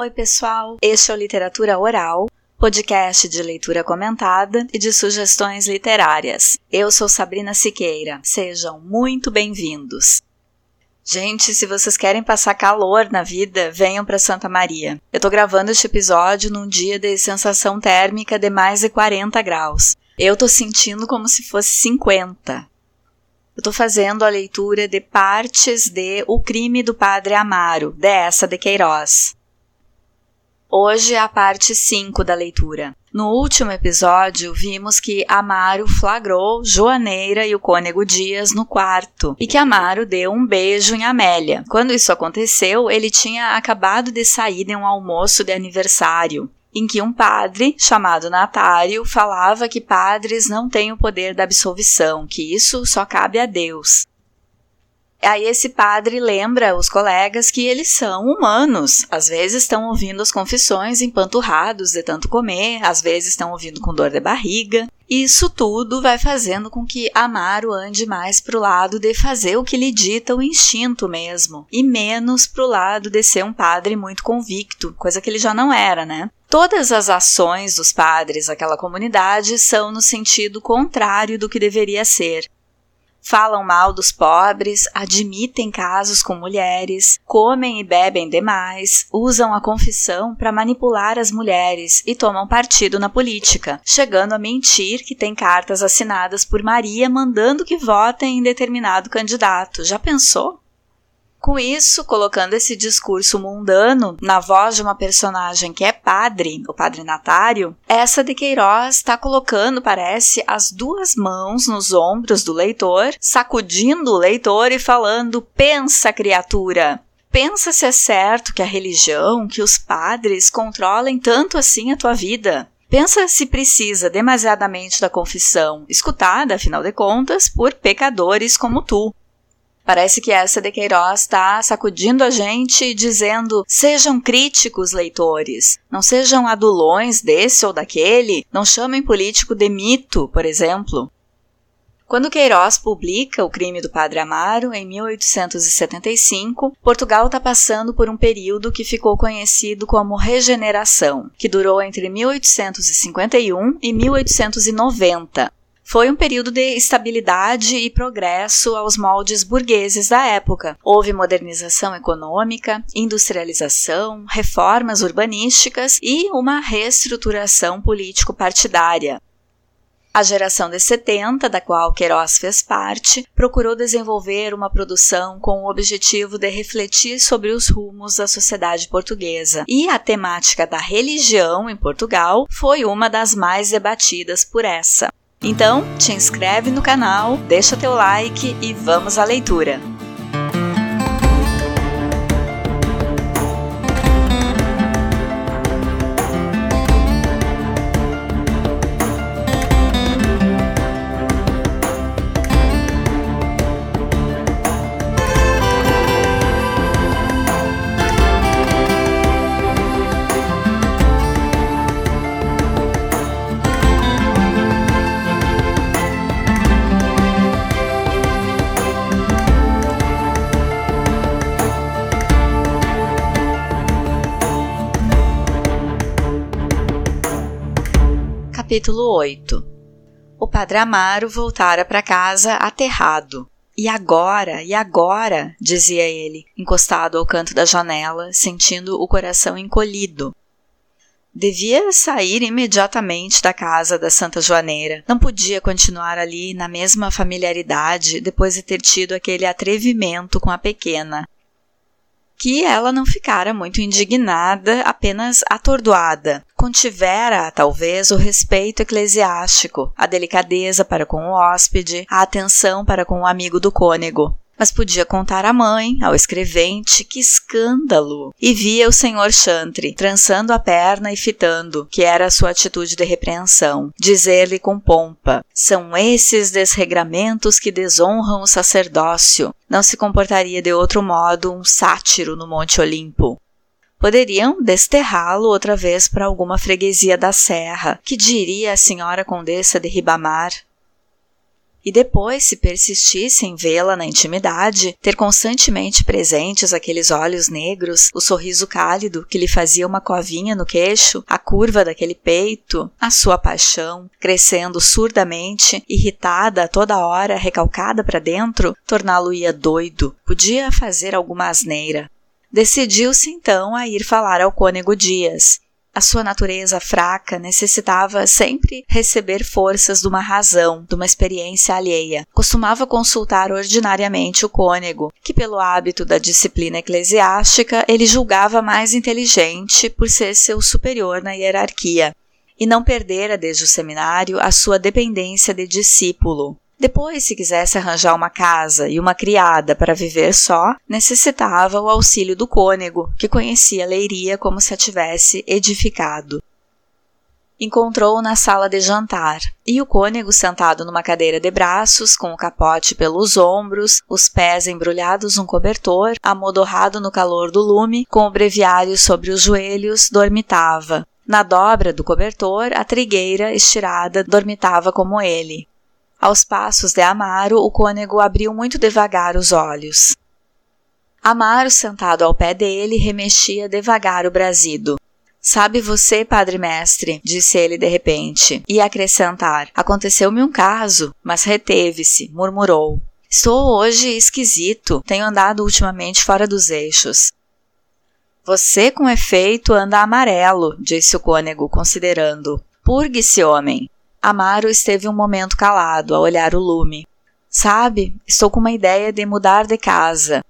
Oi, pessoal! Este é o Literatura Oral, podcast de leitura comentada e de sugestões literárias. Eu sou Sabrina Siqueira. Sejam muito bem-vindos. Gente, se vocês querem passar calor na vida, venham para Santa Maria. Eu tô gravando este episódio num dia de sensação térmica de mais de 40 graus. Eu tô sentindo como se fosse 50. Eu tô fazendo a leitura de partes de O Crime do Padre Amaro, dessa de Queiroz. Hoje é a parte 5 da leitura. No último episódio, vimos que Amaro flagrou Joaneira e o cônego Dias no quarto e que Amaro deu um beijo em Amélia. Quando isso aconteceu, ele tinha acabado de sair de um almoço de aniversário em que um padre, chamado Natário, falava que padres não têm o poder da absolvição, que isso só cabe a Deus. Aí esse padre lembra os colegas que eles são humanos. Às vezes estão ouvindo as confissões empanturrados de tanto comer, às vezes estão ouvindo com dor de barriga. Isso tudo vai fazendo com que Amaro ande mais pro lado de fazer o que lhe dita o instinto mesmo, e menos pro lado de ser um padre muito convicto, coisa que ele já não era, né? Todas as ações dos padres daquela comunidade são no sentido contrário do que deveria ser falam mal dos pobres, admitem casos com mulheres, comem e bebem demais, usam a confissão para manipular as mulheres e tomam partido na política, chegando a mentir que tem cartas assinadas por Maria mandando que votem em determinado candidato. Já pensou? Com isso, colocando esse discurso mundano na voz de uma personagem que é padre, o padre Natário, essa de Queiroz está colocando, parece, as duas mãos nos ombros do leitor, sacudindo o leitor e falando: pensa, criatura! Pensa se é certo que a religião, que os padres controlem tanto assim a tua vida. Pensa se precisa demasiadamente da confissão, escutada, afinal de contas, por pecadores como tu. Parece que essa de Queiroz está sacudindo a gente dizendo: sejam críticos, leitores, não sejam adulões desse ou daquele, não chamem político de mito, por exemplo. Quando Queiroz publica O Crime do Padre Amaro, em 1875, Portugal está passando por um período que ficou conhecido como Regeneração, que durou entre 1851 e 1890, foi um período de estabilidade e progresso aos moldes burgueses da época. Houve modernização econômica, industrialização, reformas urbanísticas e uma reestruturação político-partidária. A geração de 70, da qual Queiroz fez parte, procurou desenvolver uma produção com o objetivo de refletir sobre os rumos da sociedade portuguesa, e a temática da religião em Portugal foi uma das mais debatidas por essa. Então, te inscreve no canal, deixa teu like e vamos à leitura! Capítulo 8 O padre Amaro voltara para casa aterrado. E agora, e agora? dizia ele, encostado ao canto da janela, sentindo o coração encolhido. Devia sair imediatamente da casa da Santa Joaneira. Não podia continuar ali na mesma familiaridade depois de ter tido aquele atrevimento com a pequena que ela não ficara muito indignada, apenas atordoada. Contivera, talvez, o respeito eclesiástico, a delicadeza para com o hóspede, a atenção para com o amigo do cônego mas podia contar à mãe, ao escrevente, que escândalo! E via o senhor Chantre, trançando a perna e fitando, que era a sua atitude de repreensão, dizer-lhe com pompa: São esses desregramentos que desonram o sacerdócio. Não se comportaria de outro modo um sátiro no Monte Olimpo poderiam desterrá-lo outra vez para alguma freguesia da serra. Que diria a senhora condessa de Ribamar? E depois, se persistisse em vê-la na intimidade, ter constantemente presentes aqueles olhos negros, o sorriso cálido que lhe fazia uma covinha no queixo, a curva daquele peito, a sua paixão, crescendo surdamente, irritada a toda hora, recalcada para dentro, torná-lo-ia doido, podia fazer alguma asneira. Decidiu-se então a ir falar ao cônego Dias, a sua natureza fraca necessitava sempre receber forças de uma razão, de uma experiência alheia. Costumava consultar ordinariamente o cônego, que, pelo hábito da disciplina eclesiástica, ele julgava mais inteligente por ser seu superior na hierarquia, e não perdera desde o seminário a sua dependência de discípulo. Depois, se quisesse arranjar uma casa e uma criada para viver só, necessitava o auxílio do cônego, que conhecia Leiria como se a tivesse edificado. Encontrou-o na sala de jantar, e o cônego sentado numa cadeira de braços, com o capote pelos ombros, os pés embrulhados num cobertor, amodorrado no calor do lume, com o breviário sobre os joelhos, dormitava. Na dobra do cobertor, a trigueira estirada dormitava como ele. Aos passos de Amaro, o cônego abriu muito devagar os olhos. Amaro, sentado ao pé dele, remexia devagar o brasido. Sabe você, padre mestre, disse ele de repente, e acrescentar: Aconteceu-me um caso, mas reteve-se, murmurou. Estou hoje esquisito, tenho andado ultimamente fora dos eixos. Você, com efeito, anda amarelo, disse o cônego, considerando. Purgue-se, homem. Amaro esteve um momento calado, a olhar o lume. Sabe, estou com uma ideia de mudar de casa.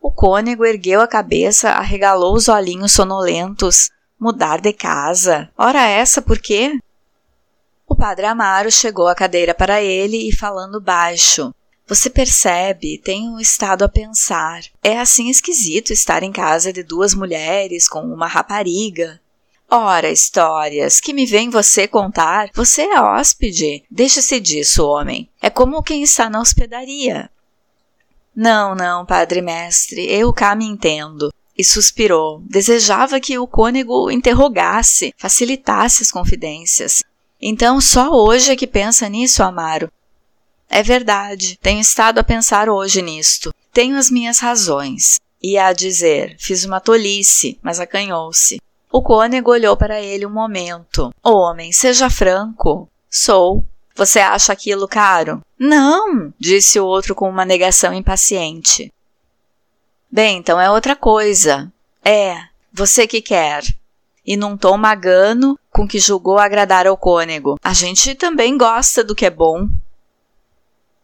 O cônego ergueu a cabeça, arregalou os olhinhos sonolentos. Mudar de casa? Ora essa, por quê? O padre Amaro chegou a cadeira para ele e falando baixo. Você percebe, tenho estado a pensar. É assim esquisito estar em casa de duas mulheres com uma rapariga. Ora, histórias, que me vem você contar? Você é hóspede. Deixa-se disso, homem. É como quem está na hospedaria. Não, não, padre mestre, eu cá me entendo. E suspirou. Desejava que o cônego interrogasse, facilitasse as confidências. Então, só hoje é que pensa nisso, Amaro? É verdade, tenho estado a pensar hoje nisto. Tenho as minhas razões. Ia a dizer, fiz uma tolice, mas acanhou-se. O cônego olhou para ele um momento. Homem, seja franco. Sou. Você acha aquilo caro? Não, disse o outro com uma negação impaciente. Bem, então é outra coisa. É, você que quer. E num tom magano, com que julgou agradar ao cônego. A gente também gosta do que é bom.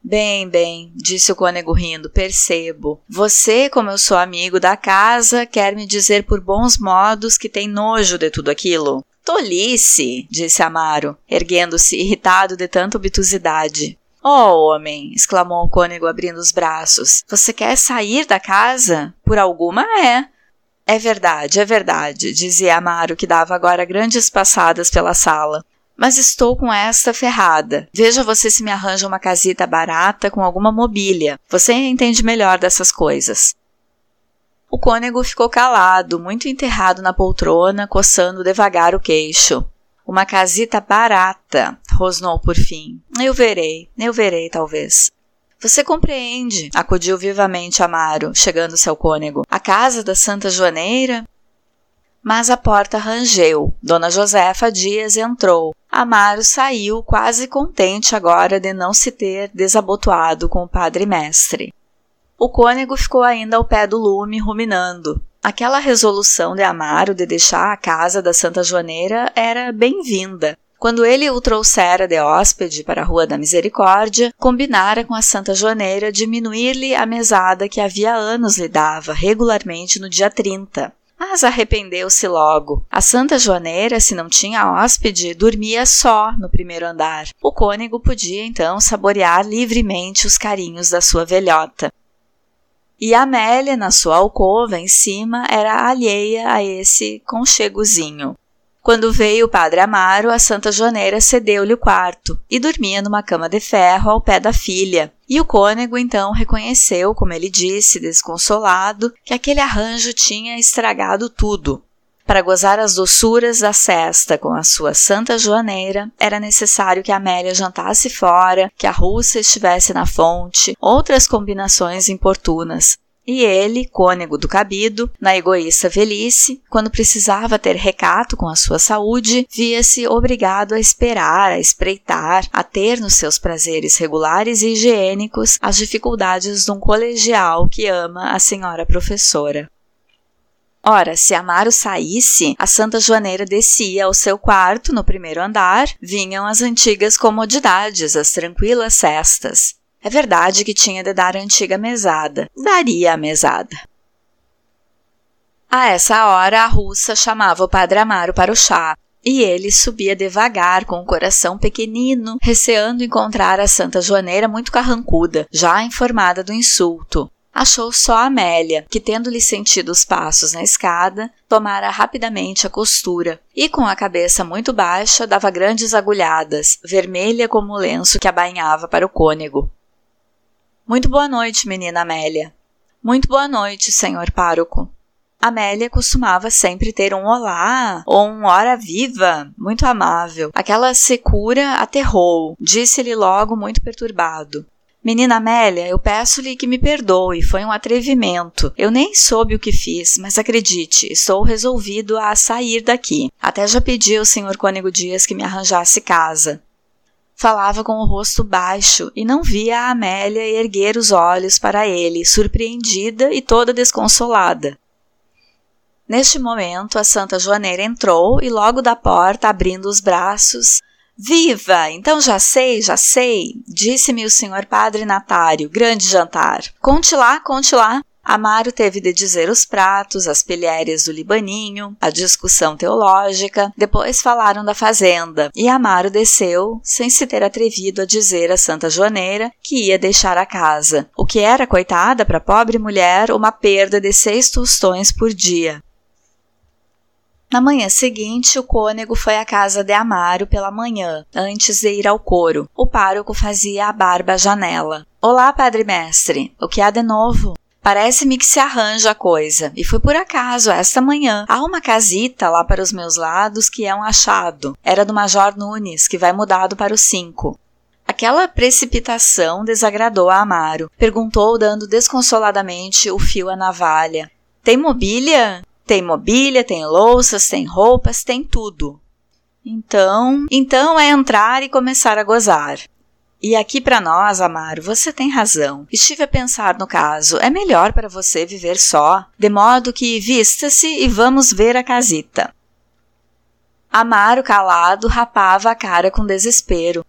Bem, bem, disse o cônego rindo, percebo. Você, como eu sou amigo da casa, quer me dizer por bons modos que tem nojo de tudo aquilo? Tolice, disse Amaro, erguendo-se, irritado de tanta obtusidade. Oh, homem! exclamou o cônego abrindo os braços. Você quer sair da casa? Por alguma é. É verdade, é verdade, dizia Amaro, que dava agora grandes passadas pela sala mas estou com esta ferrada. Veja você se me arranja uma casita barata com alguma mobília. Você entende melhor dessas coisas. O cônego ficou calado, muito enterrado na poltrona, coçando devagar o queixo. Uma casita barata, rosnou por fim. Eu verei, eu verei, talvez. Você compreende, acudiu vivamente Amaro, chegando-se ao cônego. A casa da Santa Joaneira? Mas a porta rangeu. Dona Josefa Dias entrou. Amaro saiu quase contente agora de não se ter desabotoado com o padre mestre. O cônego ficou ainda ao pé do lume, ruminando. Aquela resolução de Amaro de deixar a casa da Santa Joaneira era bem-vinda. Quando ele o trouxera de hóspede para a Rua da Misericórdia, combinara com a Santa Joaneira diminuir-lhe a mesada que havia anos lhe dava regularmente no dia 30. Mas arrependeu-se logo. A Santa Joaneira, se não tinha hóspede, dormia só no primeiro andar. O cônego podia então saborear livremente os carinhos da sua velhota. E Amélia, na sua alcova em cima, era alheia a esse conchegozinho. Quando veio o padre Amaro, a Santa Joaneira cedeu-lhe o quarto e dormia numa cama de ferro ao pé da filha. E o cônego então reconheceu, como ele disse, desconsolado, que aquele arranjo tinha estragado tudo. Para gozar as doçuras da cesta com a sua santa joaneira, era necessário que Amélia jantasse fora, que a russa estivesse na fonte, outras combinações importunas, e ele, cônego do cabido, na egoísta velhice, quando precisava ter recato com a sua saúde, via-se obrigado a esperar, a espreitar, a ter nos seus prazeres regulares e higiênicos as dificuldades de um colegial que ama a senhora professora. Ora, se Amaro saísse, a Santa Joaneira descia ao seu quarto no primeiro andar, vinham as antigas comodidades, as tranquilas cestas. É verdade que tinha de dar a antiga mesada. Daria a mesada. A essa hora, a russa chamava o padre Amaro para o chá, e ele subia devagar, com o coração pequenino, receando encontrar a Santa Joaneira muito carrancuda, já informada do insulto. Achou só Amélia, que, tendo-lhe sentido os passos na escada, tomara rapidamente a costura e, com a cabeça muito baixa, dava grandes agulhadas, vermelha como o lenço que a banhava para o cônego. Muito boa noite, menina Amélia. Muito boa noite, senhor pároco. Amélia costumava sempre ter um olá ou um hora viva muito amável. Aquela secura aterrou, disse-lhe logo muito perturbado. Menina Amélia, eu peço-lhe que me perdoe, foi um atrevimento. Eu nem soube o que fiz, mas acredite, estou resolvido a sair daqui. Até já pedi ao senhor Cônego Dias que me arranjasse casa. Falava com o rosto baixo e não via a Amélia erguer os olhos para ele, surpreendida e toda desconsolada. Neste momento, a Santa Joaneira entrou e logo da porta, abrindo os braços, Viva! Então já sei, já sei, disse-me o senhor padre Natário, grande jantar. Conte lá, conte lá. Amaro teve de dizer os pratos, as pilhérias do Libaninho, a discussão teológica, depois falaram da fazenda, e Amaro desceu, sem se ter atrevido a dizer a Santa Joaneira que ia deixar a casa, o que era, coitada, para a pobre mulher, uma perda de seis tostões por dia. Na manhã seguinte, o cônego foi à casa de Amaro pela manhã, antes de ir ao coro. O pároco fazia a barba à janela. Olá, padre mestre, o que há de novo? Parece-me que se arranja a coisa, e foi por acaso, esta manhã. Há uma casita lá para os meus lados que é um achado. Era do Major Nunes, que vai mudado para o 5. Aquela precipitação desagradou a Amaro. Perguntou, dando desconsoladamente o fio à navalha. Tem mobília? Tem mobília, tem louças, tem roupas, tem tudo. Então, então é entrar e começar a gozar. E aqui para nós, Amaro, você tem razão. Estive a pensar no caso. É melhor para você viver só, de modo que vista-se e vamos ver a casita. Amaro, calado, rapava a cara com desespero.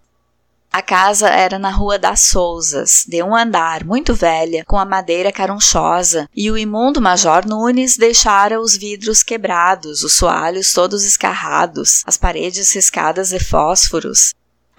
A casa era na Rua das Souzas, de um andar, muito velha, com a madeira carunchosa, e o imundo Major Nunes deixara os vidros quebrados, os soalhos todos escarrados, as paredes riscadas de fósforos.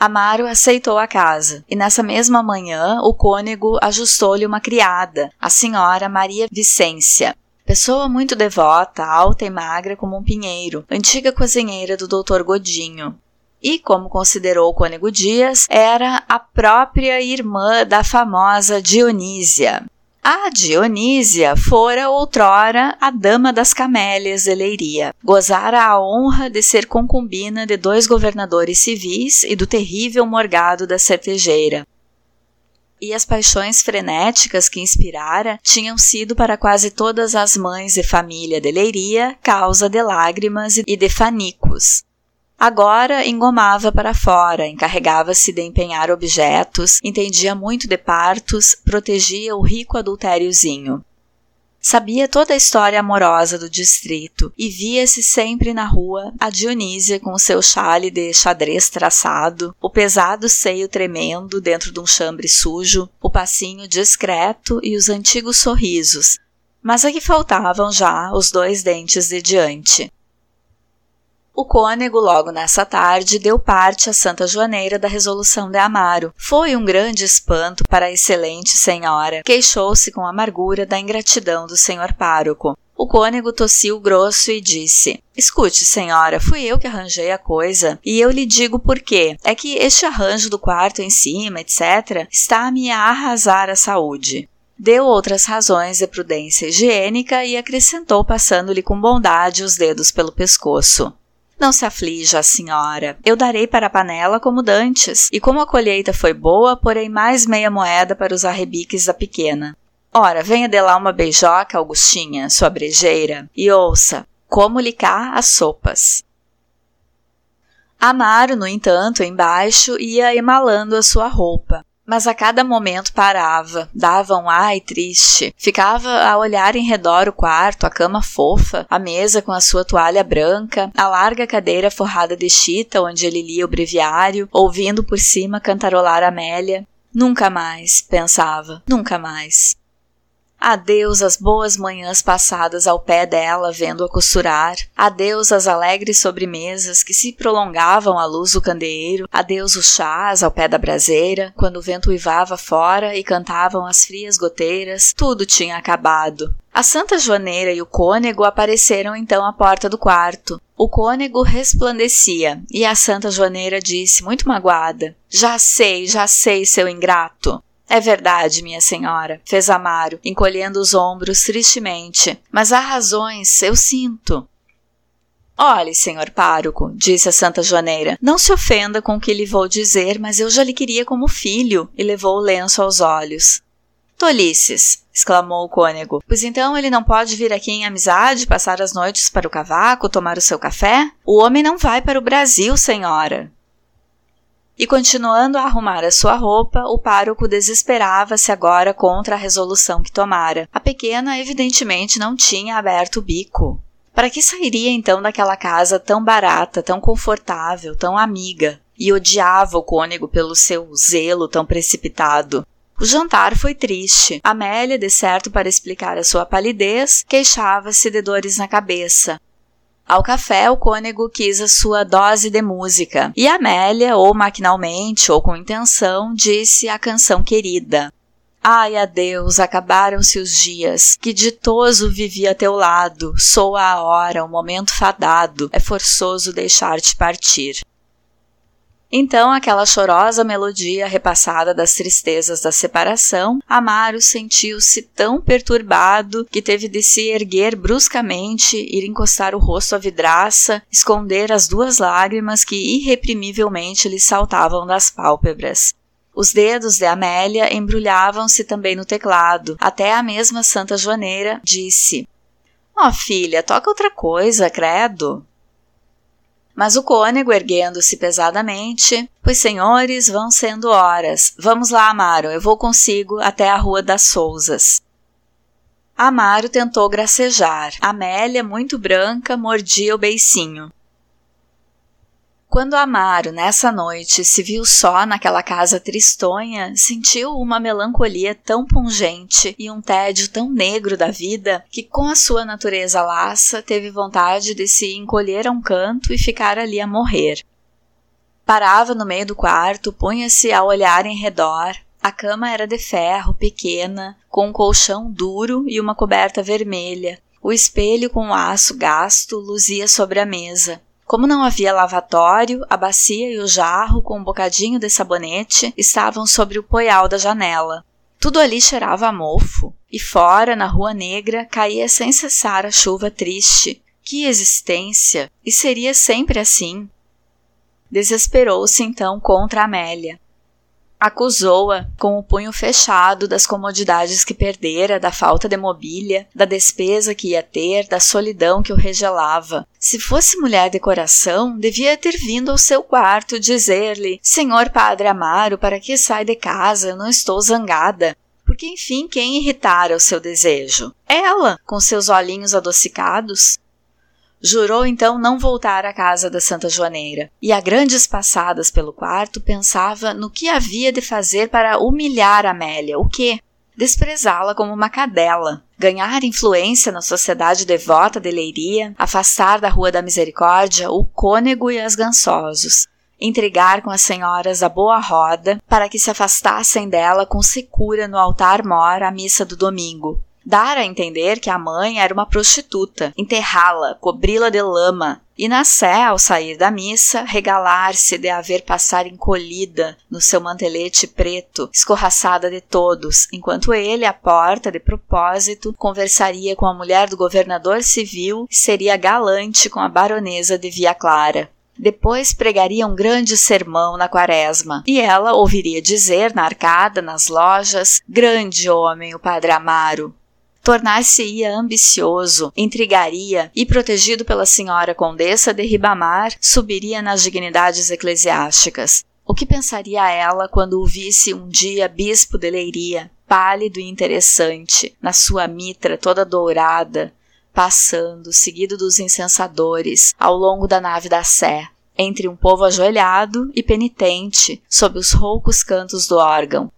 Amaro aceitou a casa, e nessa mesma manhã o cônego ajustou-lhe uma criada, a senhora Maria Vicência, pessoa muito devota, alta e magra como um pinheiro, antiga cozinheira do doutor Godinho. E, como considerou o cônego Dias, era a própria irmã da famosa Dionísia. A Dionísia fora outrora a dama das camélias de Leiria. Gozara a honra de ser concubina de dois governadores civis e do terrível morgado da certejeira. E as paixões frenéticas que inspirara tinham sido para quase todas as mães de família de Leiria causa de lágrimas e de fanicos. Agora engomava para fora, encarregava-se de empenhar objetos, entendia muito de partos, protegia o rico adultériozinho. Sabia toda a história amorosa do distrito e via-se sempre na rua a Dionísia com o seu chale de xadrez traçado, o pesado seio tremendo dentro de um chambre sujo, o passinho discreto e os antigos sorrisos. Mas aqui faltavam já os dois dentes de diante. O cônego, logo nessa tarde, deu parte à Santa Joaneira da resolução de Amaro. Foi um grande espanto para a excelente senhora. Queixou-se com amargura da ingratidão do senhor pároco. O cônego tossiu grosso e disse: Escute, senhora, fui eu que arranjei a coisa, e eu lhe digo por quê. É que este arranjo do quarto em cima, etc., está a me arrasar a saúde. Deu outras razões de prudência higiênica e acrescentou, passando-lhe com bondade os dedos pelo pescoço. Não se aflija, senhora. Eu darei para a panela como dantes, e como a colheita foi boa, porei mais meia moeda para os arrebiques da pequena. Ora, venha de lá uma beijoca, Augustinha, sua brejeira, e ouça, como lhe cá as sopas. Amaro, no entanto, embaixo, ia emalando a sua roupa mas a cada momento parava, dava um ai triste. Ficava a olhar em redor o quarto, a cama fofa, a mesa com a sua toalha branca, a larga cadeira forrada de chita onde ele lia o breviário, ouvindo por cima cantarolar Amélia. Nunca mais, pensava, nunca mais. Adeus às boas manhãs passadas ao pé dela, vendo-a costurar. Adeus às alegres sobremesas que se prolongavam à luz do candeeiro. Adeus os chás ao pé da braseira, quando o vento uivava fora e cantavam as frias goteiras. Tudo tinha acabado. A Santa Joaneira e o cônego apareceram então à porta do quarto. O cônego resplandecia e a Santa Joaneira disse, muito magoada: Já sei, já sei, seu ingrato. É verdade, minha senhora, fez Amaro, encolhendo os ombros tristemente. Mas há razões, eu sinto. Olhe, senhor pároco, disse a Santa Joaneira, não se ofenda com o que lhe vou dizer, mas eu já lhe queria como filho, e levou o lenço aos olhos. Tolices, exclamou o cônego, pois então ele não pode vir aqui em amizade, passar as noites para o cavaco, tomar o seu café? O homem não vai para o Brasil, senhora. E continuando a arrumar a sua roupa, o pároco desesperava-se agora contra a resolução que tomara. A pequena, evidentemente, não tinha aberto o bico. Para que sairia então daquela casa tão barata, tão confortável, tão amiga? E odiava o cônego pelo seu zelo tão precipitado. O jantar foi triste. Amélia, de certo para explicar a sua palidez, queixava-se de dores na cabeça. Ao café, o cônego quis a sua dose de música, e Amélia, ou maquinalmente, ou com intenção, disse a canção querida. Ai, adeus, acabaram-se os dias, que ditoso vivi a teu lado, soa a hora, o momento fadado, é forçoso deixar-te partir. Então, aquela chorosa melodia repassada das tristezas da separação, Amaro sentiu-se tão perturbado que teve de se erguer bruscamente, ir encostar o rosto à vidraça, esconder as duas lágrimas que irreprimivelmente lhe saltavam das pálpebras. Os dedos de Amélia embrulhavam-se também no teclado, até a mesma Santa Joaneira disse: Ó oh, filha, toca outra coisa, credo. Mas o cônego, erguendo-se pesadamente, Pois senhores, vão sendo horas. Vamos lá, Amaro, eu vou consigo até a Rua das Sousas. Amaro tentou gracejar. Amélia, muito branca, mordia o beicinho. Quando Amaro, nessa noite, se viu só naquela casa tristonha, sentiu uma melancolia tão pungente e um tédio tão negro da vida que, com a sua natureza laça, teve vontade de se encolher a um canto e ficar ali a morrer. Parava no meio do quarto, punha-se a olhar em redor. A cama era de ferro, pequena, com um colchão duro e uma coberta vermelha. O espelho com aço gasto luzia sobre a mesa. Como não havia lavatório, a bacia e o jarro com um bocadinho de sabonete estavam sobre o poial da janela. Tudo ali cheirava a mofo, e fora, na rua negra, caía sem cessar a chuva triste. Que existência! E seria sempre assim. Desesperou-se então contra Amélia acusou-a com o punho fechado das comodidades que perdera, da falta de mobília, da despesa que ia ter, da solidão que o regelava. Se fosse mulher de coração, devia ter vindo ao seu quarto dizer-lhe: Senhor Padre Amaro, para que sai de casa? Eu não estou zangada. Porque, enfim, quem irritara o seu desejo? Ela, com seus olhinhos adocicados? Jurou então não voltar à casa da Santa Joaneira, e a grandes passadas pelo quarto pensava no que havia de fazer para humilhar Amélia. O quê? Desprezá-la como uma cadela, ganhar influência na sociedade devota de Leiria, afastar da Rua da Misericórdia o cônego e as gansosos, intrigar com as senhoras da Boa Roda para que se afastassem dela com secura no altar mor à missa do domingo, dar a entender que a mãe era uma prostituta, enterrá-la, cobri-la de lama, e na sé, ao sair da missa, regalar-se de haver passar encolhida no seu mantelete preto, escorraçada de todos, enquanto ele, à porta, de propósito, conversaria com a mulher do governador civil e seria galante com a baronesa de Via Clara. Depois pregaria um grande sermão na quaresma, e ela ouviria dizer na arcada, nas lojas: Grande homem, o padre Amaro, tornar-se-ia ambicioso, intrigaria e, protegido pela senhora condessa de Ribamar, subiria nas dignidades eclesiásticas. O que pensaria ela quando o visse um dia bispo de Leiria, pálido e interessante, na sua mitra toda dourada, passando, seguido dos incensadores, ao longo da nave da Sé, entre um povo ajoelhado e penitente, sob os roucos cantos do órgão,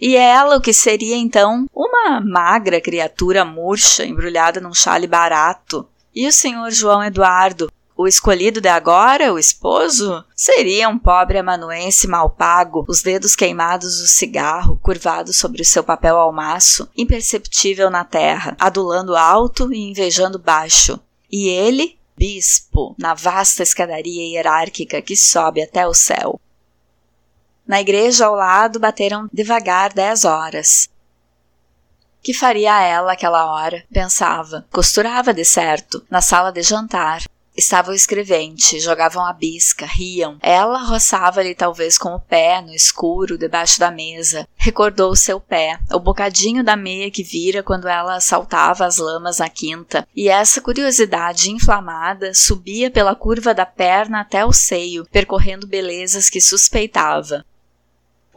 e ela, o que seria então uma magra criatura murcha embrulhada num chale barato. E o senhor João Eduardo, o escolhido de agora, o esposo, seria um pobre amanuense mal pago, os dedos queimados do cigarro, curvados sobre o seu papel almaço, imperceptível na terra, adulando alto e invejando baixo. E ele, bispo, na vasta escadaria hierárquica que sobe até o céu. Na igreja ao lado bateram devagar dez horas. Que faria ela aquela hora? Pensava. Costurava de certo, na sala de jantar. Estava o escrevente, jogavam a bisca, riam. Ela roçava-lhe talvez com o pé, no escuro, debaixo da mesa. Recordou o seu pé, o bocadinho da meia que vira quando ela saltava as lamas na quinta. E essa curiosidade inflamada subia pela curva da perna até o seio, percorrendo belezas que suspeitava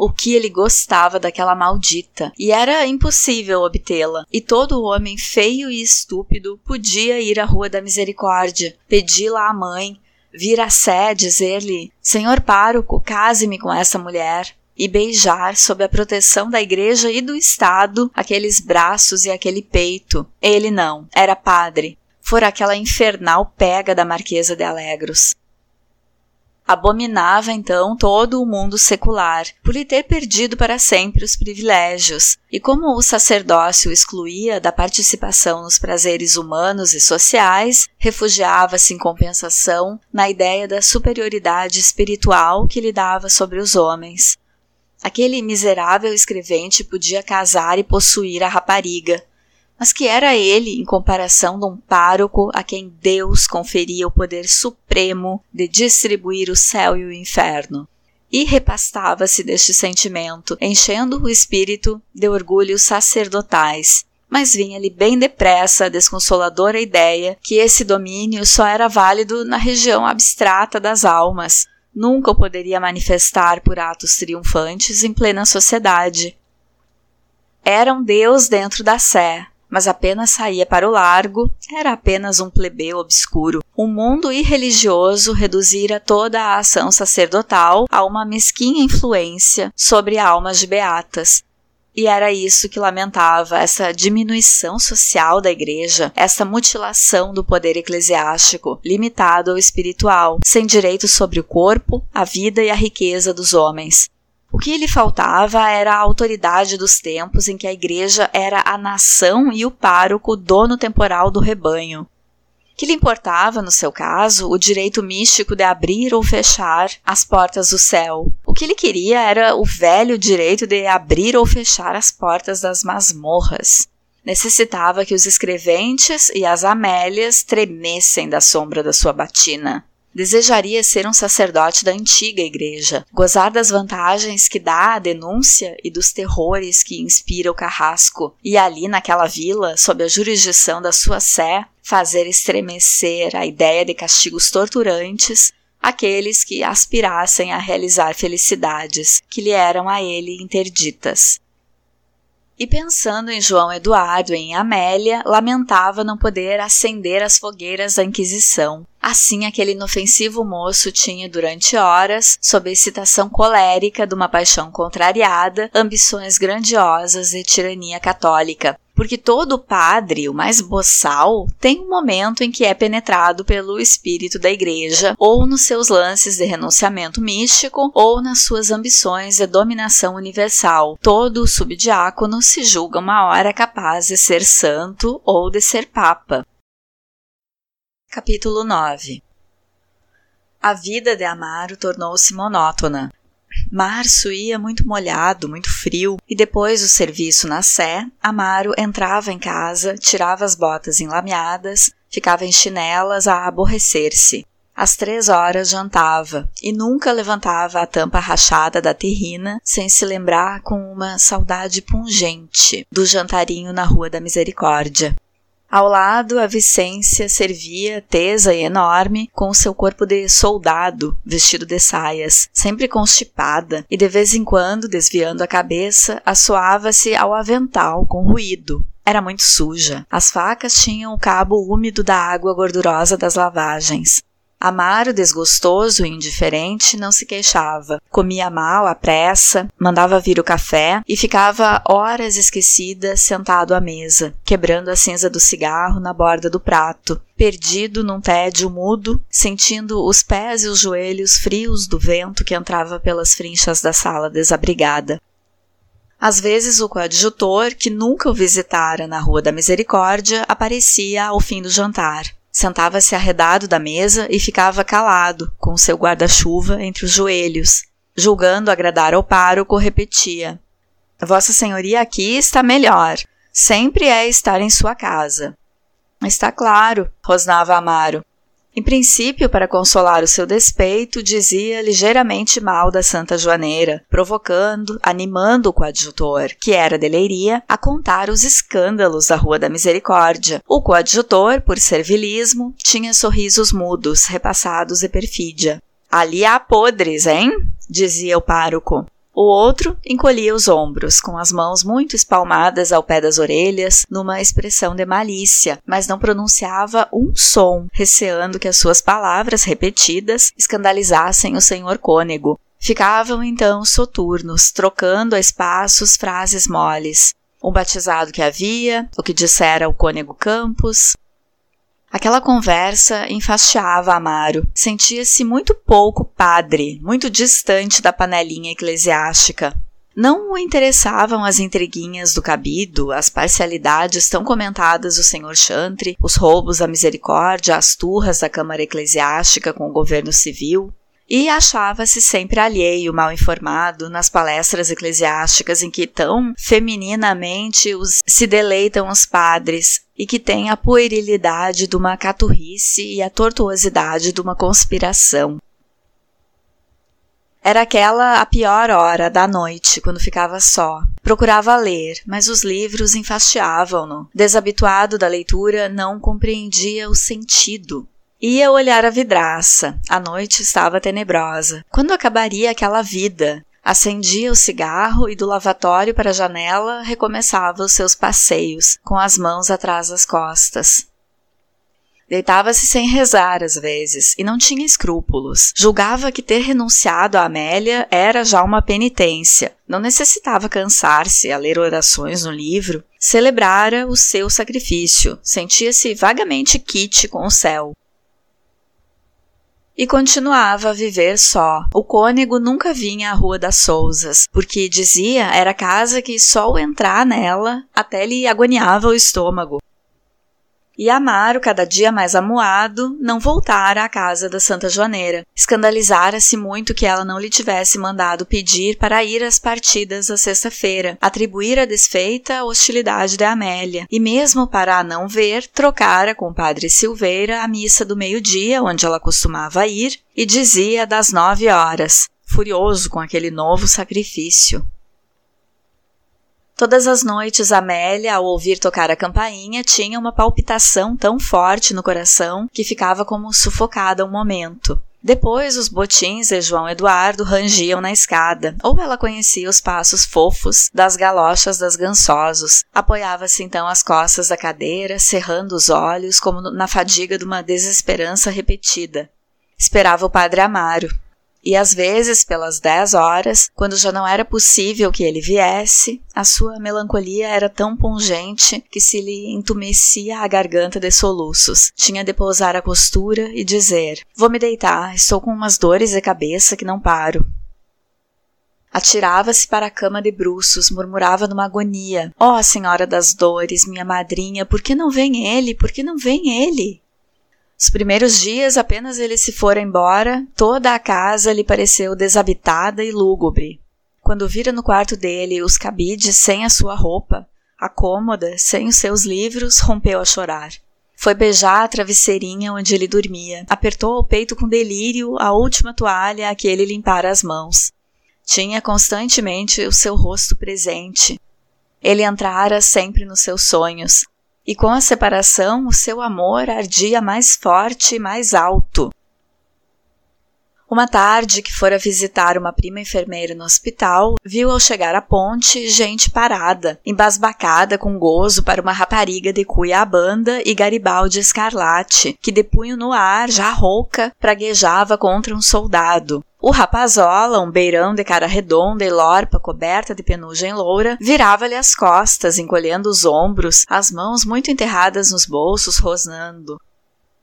o que ele gostava daquela maldita, e era impossível obtê-la. E todo homem feio e estúpido podia ir à Rua da Misericórdia, pedi-la à mãe, vir a Sé dizer-lhe: Senhor pároco, case-me com essa mulher. E beijar, sob a proteção da igreja e do Estado, aqueles braços e aquele peito. Ele não, era padre. Fora aquela infernal pega da Marquesa de Alegros. Abominava então todo o mundo secular, por lhe ter perdido para sempre os privilégios, e como o sacerdócio excluía da participação nos prazeres humanos e sociais, refugiava-se em compensação na ideia da superioridade espiritual que lhe dava sobre os homens. Aquele miserável escrevente podia casar e possuir a rapariga, mas que era ele em comparação de um pároco a quem Deus conferia o poder supremo de distribuir o céu e o inferno. E repastava-se deste sentimento, enchendo o espírito de orgulhos sacerdotais, mas vinha-lhe bem depressa a desconsoladora ideia que esse domínio só era válido na região abstrata das almas, nunca o poderia manifestar por atos triunfantes em plena sociedade. Era um Deus dentro da Sé, mas apenas saía para o largo, era apenas um plebeu obscuro. O mundo irreligioso reduzira toda a ação sacerdotal a uma mesquinha influência sobre almas de beatas, e era isso que lamentava, essa diminuição social da igreja, essa mutilação do poder eclesiástico, limitado ao espiritual, sem direito sobre o corpo, a vida e a riqueza dos homens. O que lhe faltava era a autoridade dos tempos em que a igreja era a nação e o pároco dono temporal do rebanho. Que lhe importava, no seu caso, o direito místico de abrir ou fechar as portas do céu. O que ele queria era o velho direito de abrir ou fechar as portas das masmorras. Necessitava que os escreventes e as Amélias tremessem da sombra da sua batina. Desejaria ser um sacerdote da antiga igreja, gozar das vantagens que dá a denúncia e dos terrores que inspira o carrasco, e ali naquela vila, sob a jurisdição da sua sé, fazer estremecer a ideia de castigos torturantes aqueles que aspirassem a realizar felicidades que lhe eram a ele interditas. E pensando em João Eduardo e em Amélia, lamentava não poder acender as fogueiras da Inquisição. Assim, aquele inofensivo moço tinha durante horas, sob a excitação colérica de uma paixão contrariada, ambições grandiosas e tirania católica. porque todo padre, o mais boçal, tem um momento em que é penetrado pelo espírito da igreja, ou nos seus lances de renunciamento místico, ou nas suas ambições de dominação universal. Todo subdiácono se julga uma hora capaz de ser santo ou de ser papa. Capítulo 9 A vida de Amaro tornou-se monótona. Março ia muito molhado, muito frio, e depois do serviço na Sé, Amaro entrava em casa, tirava as botas enlameadas, ficava em chinelas a aborrecer-se. Às três horas jantava e nunca levantava a tampa rachada da terrina sem se lembrar com uma saudade pungente do jantarinho na Rua da Misericórdia. Ao lado, a Vicência servia, tesa e enorme, com seu corpo de soldado, vestido de saias, sempre constipada, e de vez em quando, desviando a cabeça, assoava-se ao avental com ruído. Era muito suja. As facas tinham o cabo úmido da água gordurosa das lavagens. Amaro, desgostoso e indiferente, não se queixava. Comia mal, à pressa, mandava vir o café e ficava horas esquecida sentado à mesa, quebrando a cinza do cigarro na borda do prato, perdido num tédio mudo, sentindo os pés e os joelhos frios do vento que entrava pelas frinchas da sala desabrigada. Às vezes o coadjutor, que nunca o visitara na Rua da Misericórdia, aparecia ao fim do jantar. Sentava-se arredado da mesa e ficava calado, com seu guarda-chuva entre os joelhos. Julgando agradar ao pároco, repetia: Vossa Senhoria aqui está melhor. Sempre é estar em sua casa. Está claro, rosnava Amaro. Em princípio, para consolar o seu despeito, dizia ligeiramente mal da Santa Joaneira, provocando, animando o coadjutor, que era de Leiria, a contar os escândalos da Rua da Misericórdia. O coadjutor, por servilismo, tinha sorrisos mudos, repassados de perfídia. Ali há podres, hein? dizia o pároco. O outro encolhia os ombros, com as mãos muito espalmadas ao pé das orelhas, numa expressão de malícia, mas não pronunciava um som, receando que as suas palavras repetidas escandalizassem o senhor cônego. Ficavam então soturnos, trocando a espaços frases moles. Um batizado que havia, o que dissera o cônego Campos, Aquela conversa enfastiava Amaro. Sentia-se muito pouco padre, muito distante da panelinha eclesiástica. Não o interessavam as intriguinhas do cabido, as parcialidades tão comentadas do senhor Chantre, os roubos à misericórdia, as turras da Câmara Eclesiástica com o governo civil e achava-se sempre alheio, mal informado nas palestras eclesiásticas em que tão femininamente os, se deleitam os padres e que têm a puerilidade de uma caturrice e a tortuosidade de uma conspiração. Era aquela a pior hora da noite, quando ficava só. Procurava ler, mas os livros enfastiavam-no. Desabituado da leitura, não compreendia o sentido. Ia olhar a vidraça. A noite estava tenebrosa. Quando acabaria aquela vida? Acendia o cigarro e do lavatório para a janela recomeçava os seus passeios, com as mãos atrás das costas. Deitava-se sem rezar às vezes e não tinha escrúpulos. Julgava que ter renunciado a Amélia era já uma penitência. Não necessitava cansar-se a ler orações no livro. Celebrara o seu sacrifício. Sentia-se vagamente quite com o céu e continuava a viver só. O cônego nunca vinha à Rua das Sousas, porque dizia era casa que só o entrar nela até lhe agoniava o estômago e Amaro, cada dia mais amuado, não voltara à casa da Santa Joaneira. Escandalizara-se muito que ela não lhe tivesse mandado pedir para ir às partidas à sexta-feira, atribuir a desfeita a hostilidade de Amélia, e mesmo para a não ver, trocara com o padre Silveira a missa do meio-dia, onde ela costumava ir, e dizia das nove horas, furioso com aquele novo sacrifício. Todas as noites, Amélia, ao ouvir tocar a campainha, tinha uma palpitação tão forte no coração que ficava como sufocada um momento. Depois, os botins de João Eduardo rangiam na escada, ou ela conhecia os passos fofos das galochas das gansosos. Apoiava-se então as costas da cadeira, cerrando os olhos, como na fadiga de uma desesperança repetida. Esperava o padre Amaro. E às vezes, pelas dez horas, quando já não era possível que ele viesse, a sua melancolia era tão pungente que se lhe entumecia a garganta de soluços. Tinha de pousar a costura e dizer: Vou me deitar, estou com umas dores de cabeça que não paro. Atirava-se para a cama de bruços, murmurava numa agonia: Ó oh, Senhora das Dores, minha madrinha, por que não vem ele? Por que não vem ele? Os primeiros dias, apenas ele se fora embora, toda a casa lhe pareceu desabitada e lúgubre. Quando vira no quarto dele os cabides sem a sua roupa, a cômoda sem os seus livros, rompeu a chorar. Foi beijar a travesseirinha onde ele dormia, apertou ao peito com delírio a última toalha a que ele limpara as mãos. Tinha constantemente o seu rosto presente. Ele entrara sempre nos seus sonhos, e com a separação o seu amor ardia mais forte e mais alto. Uma tarde que fora visitar uma prima enfermeira no hospital, viu ao chegar à ponte gente parada, embasbacada com gozo para uma rapariga de cuiabanda e garibaldi escarlate, que de punho no ar, já rouca, praguejava contra um soldado. O rapazola, um beirão de cara redonda e lorpa coberta de penugem loura, virava-lhe as costas, encolhendo os ombros, as mãos muito enterradas nos bolsos, rosnando.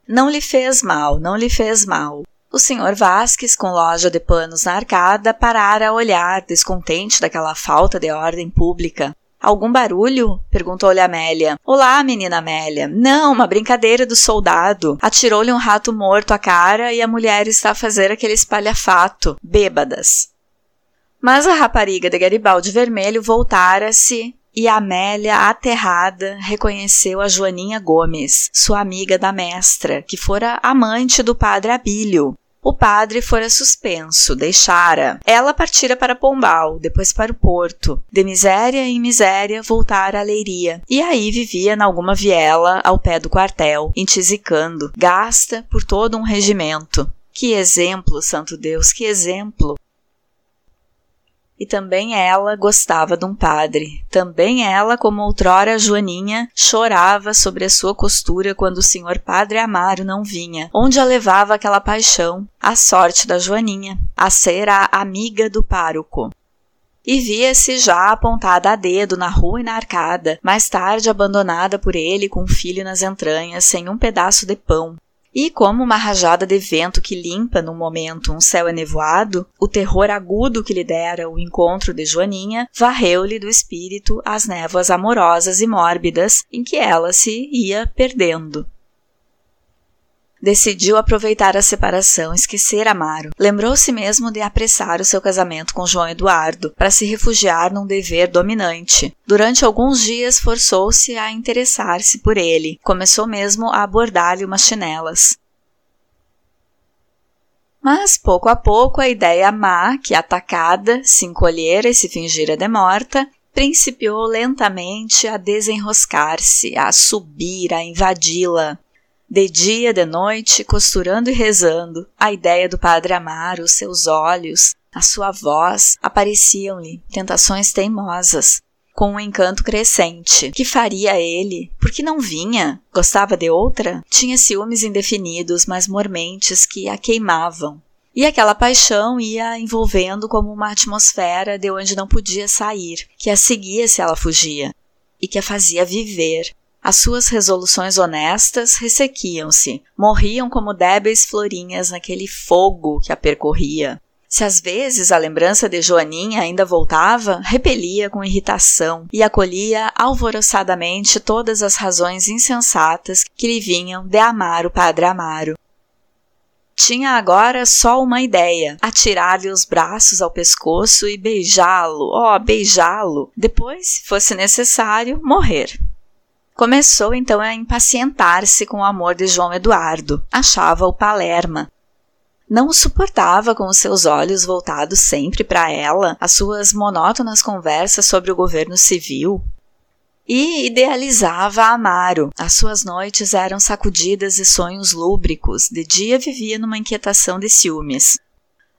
Não lhe fez mal, não lhe fez mal. O senhor Vasques, com loja de panos na arcada, parara a olhar, descontente daquela falta de ordem pública. Algum barulho? perguntou-lhe Amélia. Olá, menina Amélia. Não, uma brincadeira do soldado. Atirou-lhe um rato morto à cara e a mulher está a fazer aquele espalhafato. Bêbadas. Mas a rapariga de Garibaldi Vermelho voltara-se e Amélia, aterrada, reconheceu a Joaninha Gomes, sua amiga da mestra, que fora amante do padre Abílio. O padre fora suspenso, deixara. Ela partira para Pombal, depois para o Porto. De miséria em miséria, voltara à Leiria. E aí vivia em alguma viela ao pé do quartel, entisicando, gasta por todo um regimento. Que exemplo, santo Deus, que exemplo! E também ela gostava de um padre. Também ela, como outrora Joaninha, chorava sobre a sua costura quando o senhor Padre Amaro não vinha. Onde a levava aquela paixão? A sorte da Joaninha, a ser a amiga do pároco e via-se já apontada a dedo na rua e na arcada, mais tarde abandonada por ele com um filho nas entranhas, sem um pedaço de pão. E como uma rajada de vento que limpa num momento um céu enevoado, o terror agudo que lhe dera o encontro de Joaninha varreu-lhe do espírito as névoas amorosas e mórbidas em que ela se ia perdendo. Decidiu aproveitar a separação, esquecer Amaro. Lembrou-se mesmo de apressar o seu casamento com João Eduardo, para se refugiar num dever dominante. Durante alguns dias forçou-se a interessar-se por ele. Começou mesmo a abordar-lhe umas chinelas. Mas, pouco a pouco, a ideia má, que atacada, se encolhera e se fingira de morta, principiou lentamente a desenroscar-se, a subir, a invadi-la. De dia, de noite, costurando e rezando, a ideia do Padre Amaro, seus olhos, a sua voz, apareciam-lhe tentações teimosas, com um encanto crescente. Que faria ele? Por que não vinha? Gostava de outra? Tinha ciúmes indefinidos, mas mormentes que a queimavam. E aquela paixão ia envolvendo como uma atmosfera de onde não podia sair, que a seguia se ela fugia, e que a fazia viver, as suas resoluções honestas ressequiam-se, morriam como débeis florinhas naquele fogo que a percorria. Se às vezes a lembrança de Joaninha ainda voltava, repelia com irritação e acolhia alvoroçadamente todas as razões insensatas que lhe vinham de amar o padre Amaro. Tinha agora só uma ideia: atirar-lhe os braços ao pescoço e beijá-lo, oh, beijá-lo. Depois, se fosse necessário, morrer. Começou então a impacientar-se com o amor de João Eduardo. Achava-o palerma. Não o suportava com os seus olhos voltados sempre para ela, as suas monótonas conversas sobre o governo civil. E idealizava Amaro. As suas noites eram sacudidas de sonhos lúbricos, de dia vivia numa inquietação de ciúmes.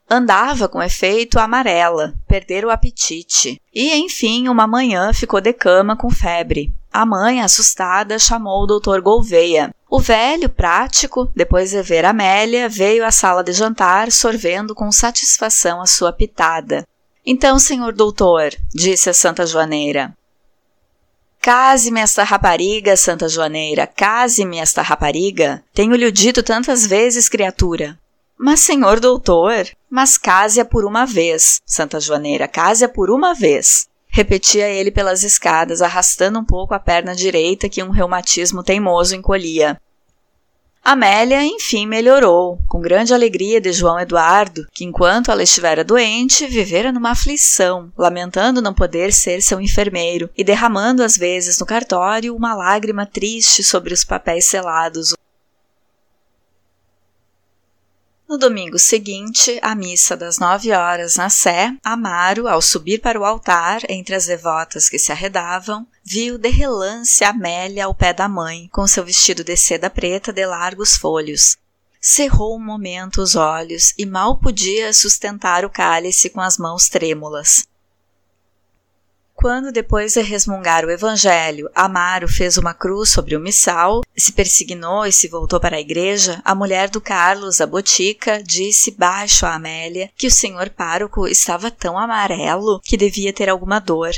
Andava com efeito amarela, perdera o apetite, e enfim, uma manhã ficou de cama com febre. A mãe, assustada, chamou o doutor Gouveia. O velho, prático, depois de ver Amélia, veio à sala de jantar, sorvendo com satisfação a sua pitada. Então, senhor doutor, disse a Santa Joaneira, Case-me esta rapariga, Santa Joaneira, case-me esta rapariga. Tenho-lhe dito tantas vezes, criatura. Mas, senhor doutor, mas case-a por uma vez, Santa Joaneira, case-a por uma vez. Repetia ele pelas escadas, arrastando um pouco a perna direita que um reumatismo teimoso encolhia. Amélia, enfim, melhorou, com grande alegria de João Eduardo, que enquanto ela estivera doente, vivera numa aflição, lamentando não poder ser seu enfermeiro e derramando às vezes no cartório uma lágrima triste sobre os papéis selados, No domingo seguinte, à missa das nove horas na Sé, Amaro, ao subir para o altar, entre as devotas que se arredavam, viu de relance Amélia ao pé da mãe, com seu vestido de seda preta de largos folhos. Cerrou um momento os olhos e mal podia sustentar o cálice com as mãos trêmulas. Quando, depois de resmungar o Evangelho, Amaro fez uma cruz sobre o missal, se persignou e se voltou para a igreja, a mulher do Carlos, a botica, disse baixo a Amélia que o senhor pároco estava tão amarelo que devia ter alguma dor.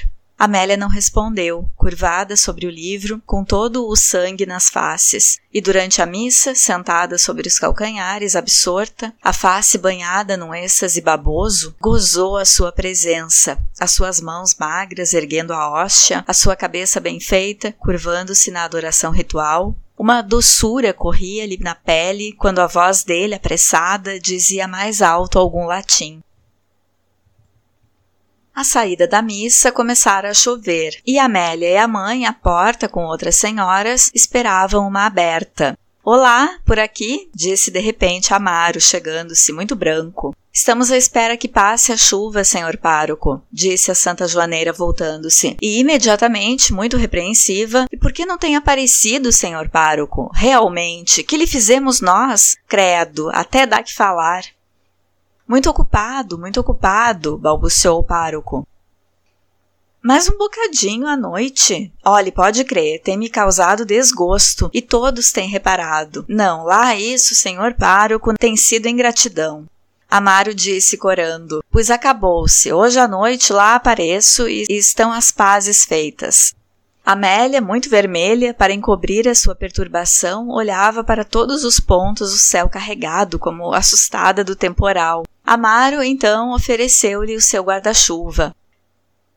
Amélia não respondeu, curvada sobre o livro, com todo o sangue nas faces, e durante a missa, sentada sobre os calcanhares, absorta, a face banhada num êxtase baboso, gozou a sua presença, as suas mãos magras erguendo a hóstia, a sua cabeça bem feita, curvando-se na adoração ritual, uma doçura corria-lhe na pele quando a voz dele, apressada, dizia mais alto algum latim. A saída da missa começara a chover e Amélia e a mãe, à porta com outras senhoras, esperavam uma aberta. Olá, por aqui, disse de repente Amaro, chegando-se muito branco. Estamos à espera que passe a chuva, senhor pároco, disse a Santa Joaneira voltando-se. E imediatamente, muito repreensiva, e por que não tem aparecido, senhor pároco? Realmente, que lhe fizemos nós? Credo, até dá que falar. Muito ocupado, muito ocupado, balbuciou o pároco. Mais um bocadinho à noite. Olhe, pode crer, tem me causado desgosto e todos têm reparado. Não, lá isso, senhor pároco, tem sido ingratidão. Amaro disse corando, pois acabou-se. Hoje à noite lá apareço e estão as pazes feitas. Amélia, muito vermelha, para encobrir a sua perturbação, olhava para todos os pontos do céu carregado, como assustada do temporal. Amaro, então, ofereceu-lhe o seu guarda-chuva.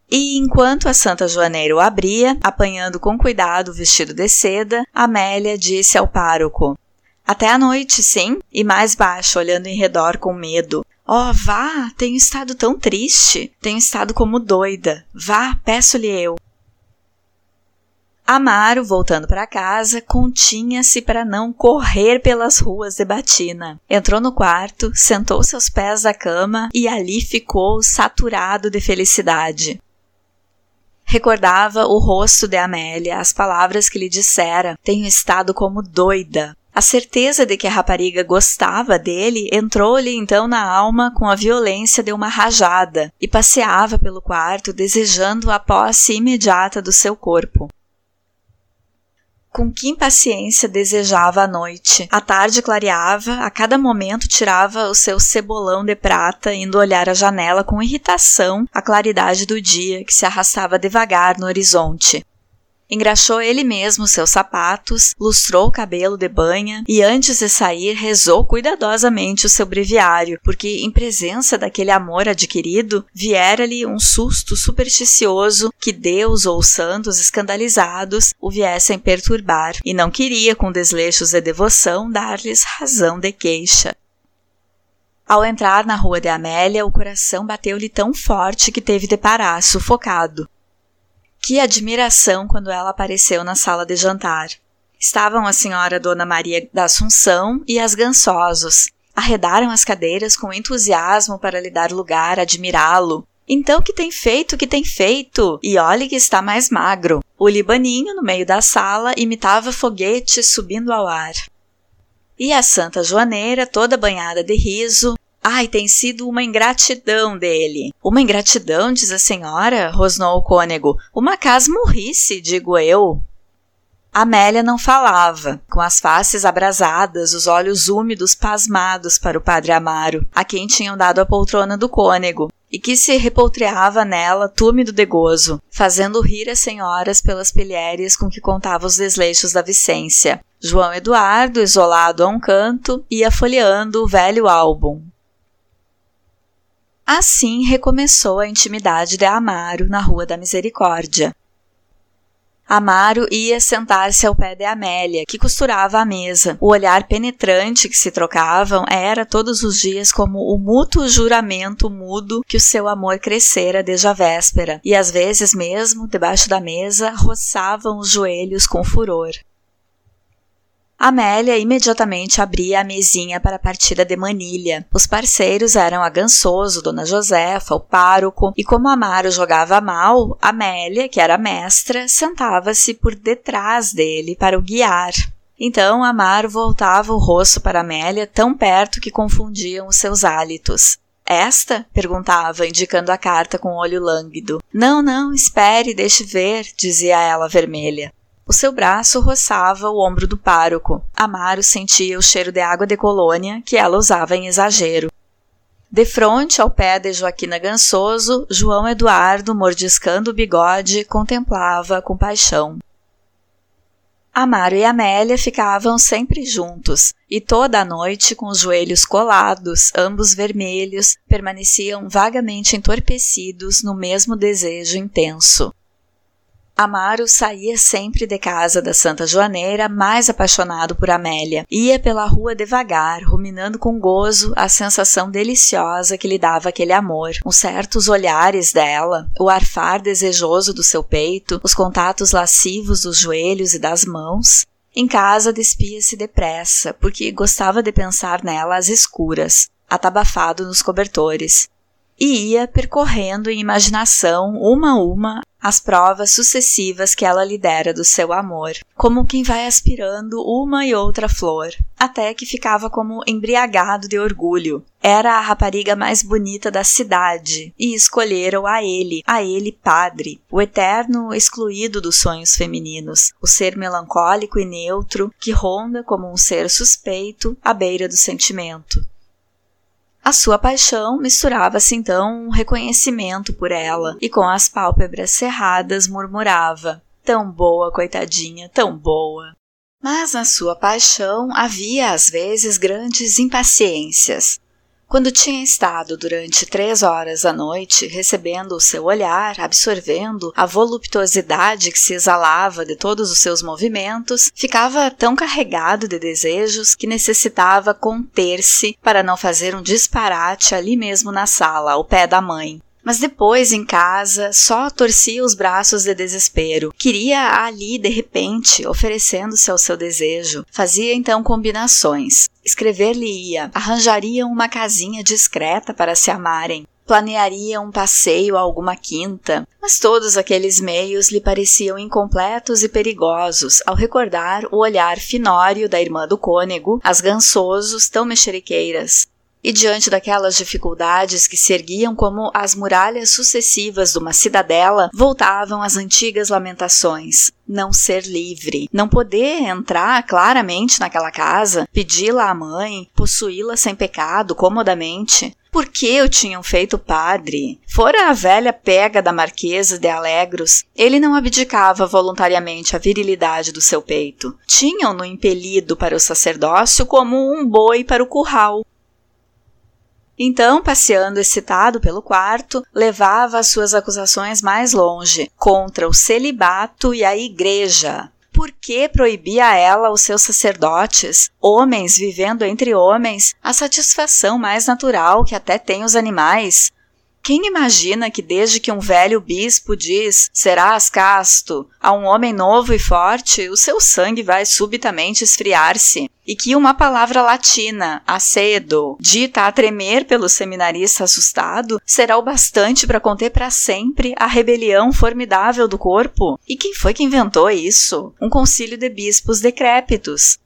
E enquanto a Santa Joaneira o abria, apanhando com cuidado o vestido de seda, Amélia disse ao pároco: Até a noite, sim? E mais baixo, olhando em redor com medo. Oh, vá, tenho estado tão triste, tenho estado como doida. Vá, peço-lhe eu. Amaro, voltando para casa, continha-se para não correr pelas ruas de Batina. Entrou no quarto, sentou-se aos pés da cama e ali ficou saturado de felicidade. Recordava o rosto de Amélia, as palavras que lhe dissera: Tenho estado como doida. A certeza de que a rapariga gostava dele entrou-lhe então na alma com a violência de uma rajada e passeava pelo quarto desejando a posse imediata do seu corpo. Com que impaciência desejava a noite. A tarde clareava, a cada momento tirava o seu cebolão de prata, indo olhar a janela com irritação a claridade do dia que se arrastava devagar no horizonte. Engraxou ele mesmo seus sapatos, lustrou o cabelo de banha e antes de sair rezou cuidadosamente o seu breviário, porque em presença daquele amor adquirido, viera-lhe um susto supersticioso que Deus ou os santos escandalizados o viessem perturbar, e não queria com desleixos de devoção dar-lhes razão de queixa. Ao entrar na rua de Amélia, o coração bateu-lhe tão forte que teve de parar, sufocado. Que admiração quando ela apareceu na sala de jantar. Estavam a senhora Dona Maria da Assunção e as gansosos. Arredaram as cadeiras com entusiasmo para lhe dar lugar, admirá-lo. Então que tem feito, que tem feito? E olhe que está mais magro. O libaninho, no meio da sala, imitava foguetes subindo ao ar. E a Santa Joaneira, toda banhada de riso, Ai, tem sido uma ingratidão dele. Uma ingratidão, diz a senhora? rosnou o cônego. Uma casmurrice, digo eu. Amélia não falava, com as faces abrasadas, os olhos úmidos pasmados para o padre Amaro, a quem tinham dado a poltrona do cônego, e que se repoutreava nela, túmido de gozo, fazendo rir as senhoras pelas pilheres com que contava os desleixos da Vicência. João Eduardo, isolado a um canto, ia folheando o velho álbum. Assim recomeçou a intimidade de Amaro na Rua da Misericórdia. Amaro ia sentar-se ao pé de Amélia, que costurava a mesa. O olhar penetrante que se trocavam era todos os dias como o mútuo juramento mudo que o seu amor crescera desde a véspera, e às vezes mesmo, debaixo da mesa, roçavam os joelhos com furor. Amélia imediatamente abria a mesinha para a partida de manilha. Os parceiros eram a Gansoso, Dona Josefa, o pároco, e como Amaro jogava mal, Amélia, que era mestra, sentava-se por detrás dele para o guiar. Então Amaro voltava o rosto para Amélia tão perto que confundiam os seus hálitos. Esta? perguntava, indicando a carta com o olho lânguido. Não, não, espere, deixe ver, dizia ela vermelha. O seu braço roçava o ombro do pároco. Amaro sentia o cheiro de água de colônia que ela usava em exagero. De frente ao pé de Joaquina Gansoso, João Eduardo, mordiscando o bigode, contemplava com paixão. Amaro e Amélia ficavam sempre juntos, e toda a noite, com os joelhos colados, ambos vermelhos, permaneciam vagamente entorpecidos no mesmo desejo intenso. Amaro saía sempre de casa da Santa Joaneira mais apaixonado por Amélia. Ia pela rua devagar, ruminando com gozo a sensação deliciosa que lhe dava aquele amor. Uns certos olhares dela, o arfar desejoso do seu peito, os contatos lascivos dos joelhos e das mãos. Em casa despia-se depressa, porque gostava de pensar nela às escuras, atabafado nos cobertores e ia percorrendo em imaginação, uma a uma, as provas sucessivas que ela lhe dera do seu amor, como quem vai aspirando uma e outra flor, até que ficava como embriagado de orgulho. Era a rapariga mais bonita da cidade, e escolheram a ele, a ele padre, o eterno excluído dos sonhos femininos, o ser melancólico e neutro que ronda como um ser suspeito à beira do sentimento. A sua paixão misturava-se então um reconhecimento por ela e com as pálpebras cerradas murmurava: Tão boa, coitadinha, tão boa. Mas na sua paixão havia às vezes grandes impaciências. Quando tinha estado durante três horas à noite recebendo o seu olhar, absorvendo a voluptuosidade que se exalava de todos os seus movimentos, ficava tão carregado de desejos que necessitava conter-se para não fazer um disparate ali mesmo na sala, ao pé da mãe. Mas depois, em casa, só torcia os braços de desespero. Queria ali, de repente, oferecendo-se ao seu desejo. Fazia então combinações. Escrever-lhe-ia, arranjariam uma casinha discreta para se amarem, planearia um passeio a alguma quinta, mas todos aqueles meios lhe pareciam incompletos e perigosos. Ao recordar o olhar finório da irmã do cônego, as gansosos tão mexeriqueiras, e diante daquelas dificuldades que se erguiam como as muralhas sucessivas de uma cidadela, voltavam as antigas lamentações. Não ser livre, não poder entrar claramente naquela casa, pedi-la à mãe, possuí-la sem pecado, comodamente. Por que o tinham feito padre? Fora a velha pega da Marquesa de Alegros, ele não abdicava voluntariamente a virilidade do seu peito. Tinham-no impelido para o sacerdócio como um boi para o curral. Então, passeando excitado pelo quarto, levava as suas acusações mais longe, contra o celibato e a igreja. Por que proibia ela os seus sacerdotes, homens vivendo entre homens, a satisfação mais natural que até têm os animais? Quem imagina que desde que um velho bispo diz serás casto a um homem novo e forte, o seu sangue vai subitamente esfriar-se? E que uma palavra latina, acedo, dita a tremer pelo seminarista assustado, será o bastante para conter para sempre a rebelião formidável do corpo? E quem foi que inventou isso? Um concílio de bispos decrépitos.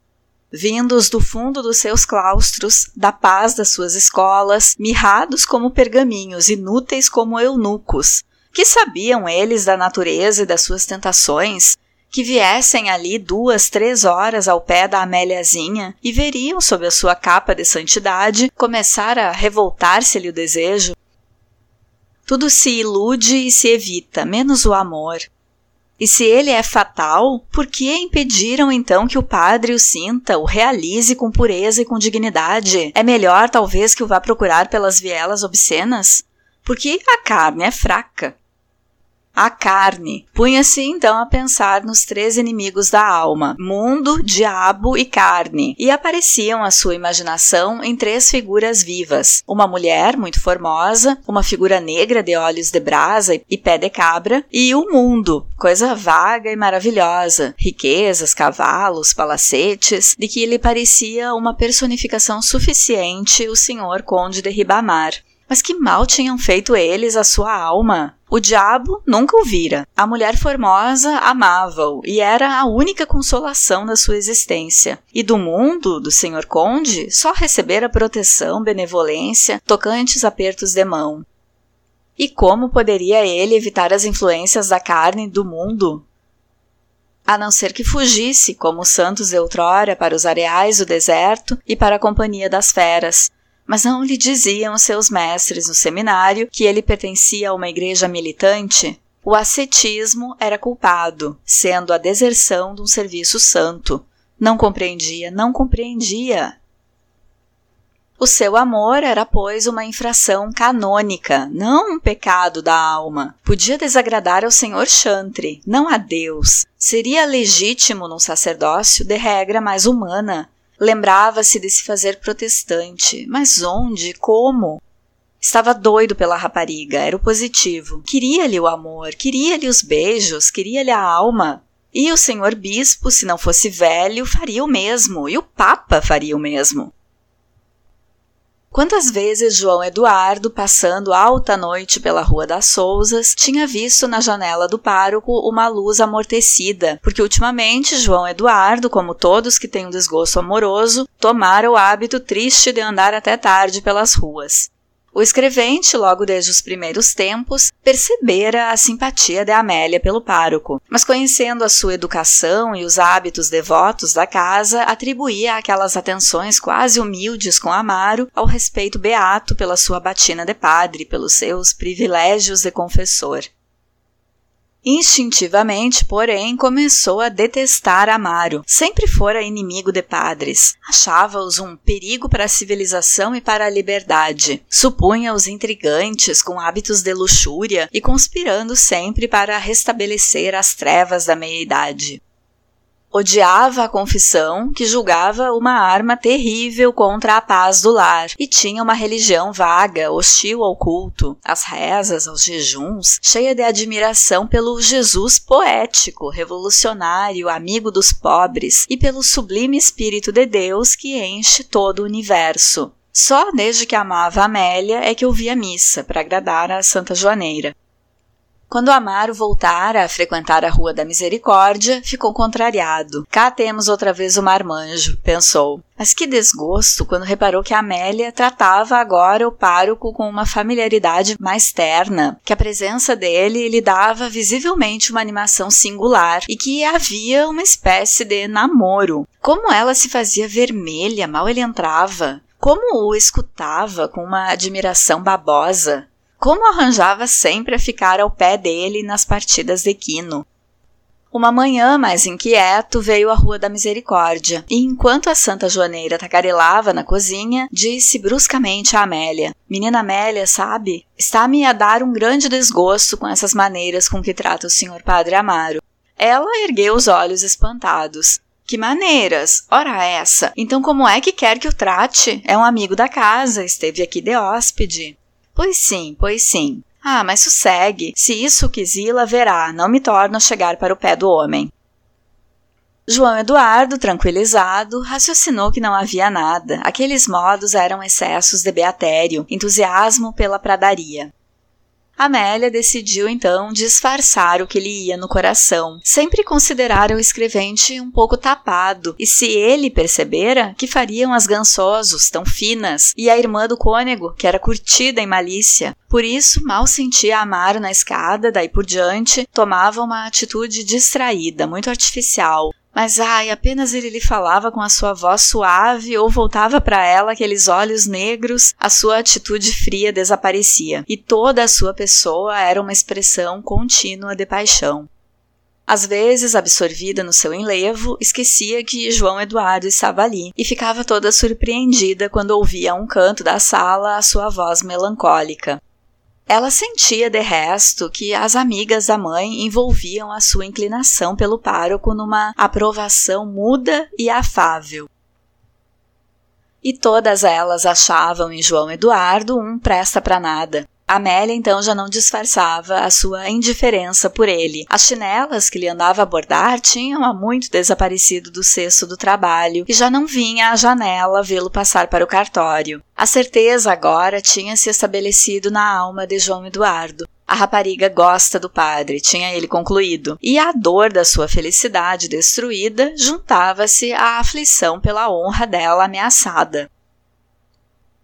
Vindos do fundo dos seus claustros, da paz das suas escolas, mirrados como pergaminhos, inúteis como eunucos. Que sabiam eles da natureza e das suas tentações? Que viessem ali duas, três horas ao pé da Améliazinha e veriam sob a sua capa de santidade começar a revoltar-se-lhe o desejo. Tudo se ilude e se evita, menos o amor. E se ele é fatal, por que impediram então que o padre o sinta, o realize com pureza e com dignidade? É melhor, talvez, que o vá procurar pelas vielas obscenas? Porque a carne é fraca. A carne. Punha-se então a pensar nos três inimigos da alma: mundo, diabo e carne, e apareciam à sua imaginação em três figuras vivas: uma mulher muito formosa, uma figura negra de olhos de brasa e pé de cabra, e o mundo, coisa vaga e maravilhosa, riquezas, cavalos, palacetes, de que lhe parecia uma personificação suficiente o senhor conde de Ribamar. Mas que mal tinham feito eles à sua alma? O diabo nunca o vira. A mulher formosa amava-o e era a única consolação da sua existência. E do mundo, do senhor conde, só recebera proteção, benevolência, tocantes apertos de mão. E como poderia ele evitar as influências da carne do mundo? A não ser que fugisse, como os santos de outrora, para os areais do deserto e para a companhia das feras, mas não lhe diziam seus mestres no seminário que ele pertencia a uma igreja militante? O ascetismo era culpado, sendo a deserção de um serviço santo. Não compreendia, não compreendia. O seu amor era, pois, uma infração canônica, não um pecado da alma. Podia desagradar ao senhor Chantre, não a Deus. Seria legítimo num sacerdócio de regra mais humana, Lembrava-se de se fazer protestante, mas onde? Como? Estava doido pela rapariga, era o positivo. Queria-lhe o amor, queria-lhe os beijos, queria-lhe a alma. E o senhor bispo, se não fosse velho, faria o mesmo, e o papa faria o mesmo. Quantas vezes João Eduardo, passando alta noite pela Rua das Sousas, tinha visto na janela do pároco uma luz amortecida, porque ultimamente João Eduardo, como todos que têm um desgosto amoroso, tomara o hábito triste de andar até tarde pelas ruas. O escrevente, logo desde os primeiros tempos, percebera a simpatia de Amélia pelo pároco, mas conhecendo a sua educação e os hábitos devotos da casa, atribuía aquelas atenções quase humildes com Amaro ao respeito beato pela sua batina de padre, pelos seus privilégios de confessor. Instintivamente, porém, começou a detestar Amaro. Sempre fora inimigo de padres. Achava-os um perigo para a civilização e para a liberdade. Supunha-os intrigantes, com hábitos de luxúria e conspirando sempre para restabelecer as trevas da meia-idade. Odiava a confissão, que julgava uma arma terrível contra a paz do lar, e tinha uma religião vaga, hostil ao culto, às rezas, aos jejuns, cheia de admiração pelo Jesus poético, revolucionário, amigo dos pobres, e pelo sublime Espírito de Deus que enche todo o universo. Só desde que amava Amélia é que ouvia missa para agradar a Santa Joaneira. Quando Amaro voltara a frequentar a Rua da Misericórdia, ficou contrariado. Cá temos outra vez o marmanjo, pensou. Mas que desgosto quando reparou que Amélia tratava agora o pároco com uma familiaridade mais terna, que a presença dele lhe dava visivelmente uma animação singular e que havia uma espécie de namoro. Como ela se fazia vermelha mal ele entrava, como o escutava com uma admiração babosa. Como arranjava sempre a ficar ao pé dele nas partidas de quino. Uma manhã, mais inquieto, veio à Rua da Misericórdia e, enquanto a Santa Joaneira tagarelava na cozinha, disse bruscamente a Amélia: Menina Amélia, sabe? Está-me a dar um grande desgosto com essas maneiras com que trata o senhor Padre Amaro. Ela ergueu os olhos espantados. Que maneiras? Ora essa! Então como é que quer que o trate? É um amigo da casa, esteve aqui de hóspede. Pois sim, pois sim. Ah, mas sossegue. Se isso quisila, verá, não me torno a chegar para o pé do homem. João Eduardo, tranquilizado, raciocinou que não havia nada. Aqueles modos eram excessos de beatério, entusiasmo pela pradaria. Amélia decidiu então disfarçar o que lhe ia no coração. Sempre considerara o escrevente um pouco tapado, e se ele percebera, que fariam as gansosos, tão finas, e a irmã do cônego, que era curtida em malícia. Por isso, mal sentia Amaro na escada, daí por diante, tomava uma atitude distraída, muito artificial, mas ai, apenas ele lhe falava com a sua voz suave ou voltava para ela aqueles olhos negros, a sua atitude fria desaparecia e toda a sua pessoa era uma expressão contínua de paixão. Às vezes, absorvida no seu enlevo, esquecia que João Eduardo estava ali e ficava toda surpreendida quando ouvia a um canto da sala a sua voz melancólica. Ela sentia, de resto, que as amigas da mãe envolviam a sua inclinação pelo pároco numa aprovação muda e afável. E todas elas achavam em João Eduardo um presta para nada, Amélia então já não disfarçava a sua indiferença por ele. As chinelas que lhe andava a bordar tinham há muito desaparecido do cesto do trabalho e já não vinha à janela vê-lo passar para o cartório. A certeza agora tinha se estabelecido na alma de João Eduardo. A rapariga gosta do padre, tinha ele concluído, e a dor da sua felicidade destruída juntava-se à aflição pela honra dela ameaçada.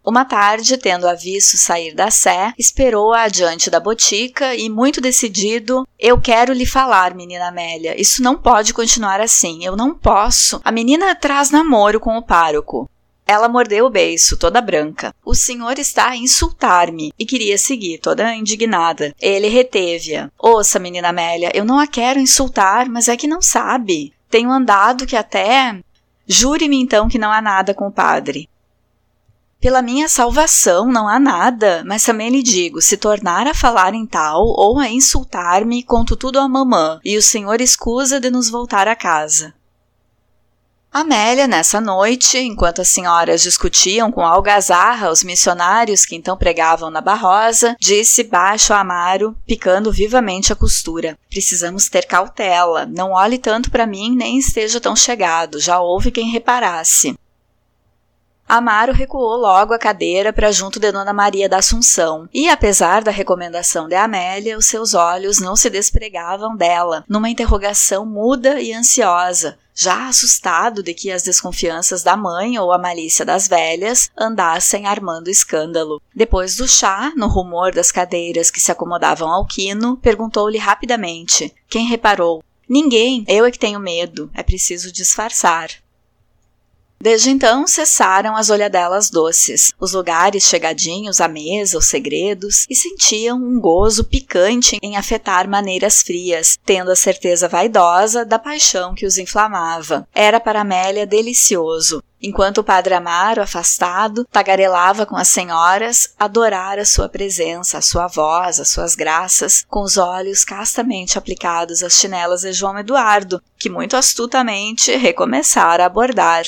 Uma tarde, tendo a visto sair da sé, esperou-a adiante da botica e, muito decidido, eu quero lhe falar, menina Amélia, isso não pode continuar assim, eu não posso. A menina traz namoro com o pároco. Ela mordeu o beiço, toda branca. O senhor está a insultar-me e queria seguir, toda indignada. Ele reteve-a. Ouça, menina Amélia, eu não a quero insultar, mas é que não sabe. Tenho andado que até. Jure-me então que não há nada com o padre. Pela minha salvação não há nada, mas também lhe digo: se tornar a falar em tal ou a insultar-me, conto tudo à mamã, e o senhor escusa de nos voltar a casa. Amélia, nessa noite, enquanto as senhoras discutiam com algazarra os missionários que então pregavam na Barrosa, disse baixo a Amaro, picando vivamente a costura: Precisamos ter cautela, não olhe tanto para mim nem esteja tão chegado, já houve quem reparasse. Amaro recuou logo a cadeira para junto de Dona Maria da Assunção, e apesar da recomendação de Amélia, os seus olhos não se despregavam dela, numa interrogação muda e ansiosa, já assustado de que as desconfianças da mãe ou a malícia das velhas andassem armando escândalo. Depois do chá, no rumor das cadeiras que se acomodavam ao quino, perguntou-lhe rapidamente: Quem reparou? Ninguém, eu é que tenho medo, é preciso disfarçar. Desde então cessaram as olhadelas doces, os lugares chegadinhos à mesa, os segredos, e sentiam um gozo picante em afetar maneiras frias, tendo a certeza vaidosa da paixão que os inflamava. Era para Amélia delicioso. Enquanto o padre Amaro, afastado, tagarelava com as senhoras, adorar a sua presença, a sua voz, as suas graças, com os olhos castamente aplicados às chinelas de João Eduardo, que muito astutamente recomeçara a abordar.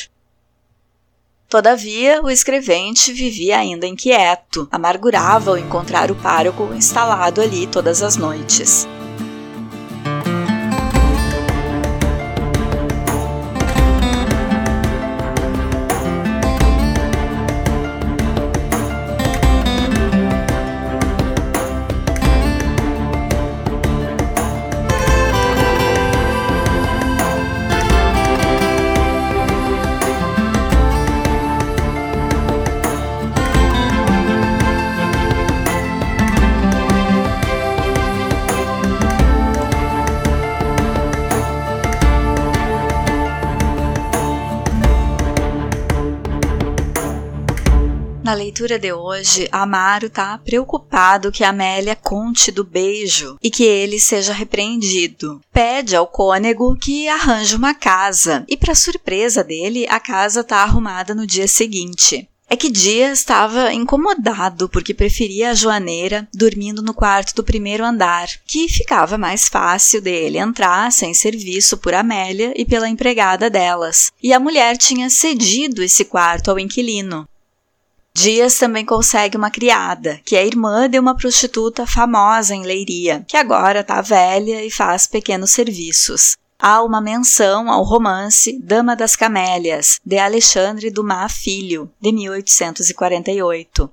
Todavia, o escrevente vivia ainda inquieto, amargurava ao encontrar o pároco instalado ali todas as noites. Leitura de hoje, Amaro está preocupado que Amélia conte do beijo e que ele seja repreendido. Pede ao cônego que arranje uma casa e, para surpresa dele, a casa está arrumada no dia seguinte. É que Dias estava incomodado porque preferia a Joaneira dormindo no quarto do primeiro andar, que ficava mais fácil dele entrar sem ser visto por Amélia e pela empregada delas. E a mulher tinha cedido esse quarto ao inquilino. Dias também consegue uma criada, que é irmã de uma prostituta famosa em Leiria, que agora está velha e faz pequenos serviços. Há uma menção ao romance Dama das Camélias, de Alexandre Dumas Filho, de 1848.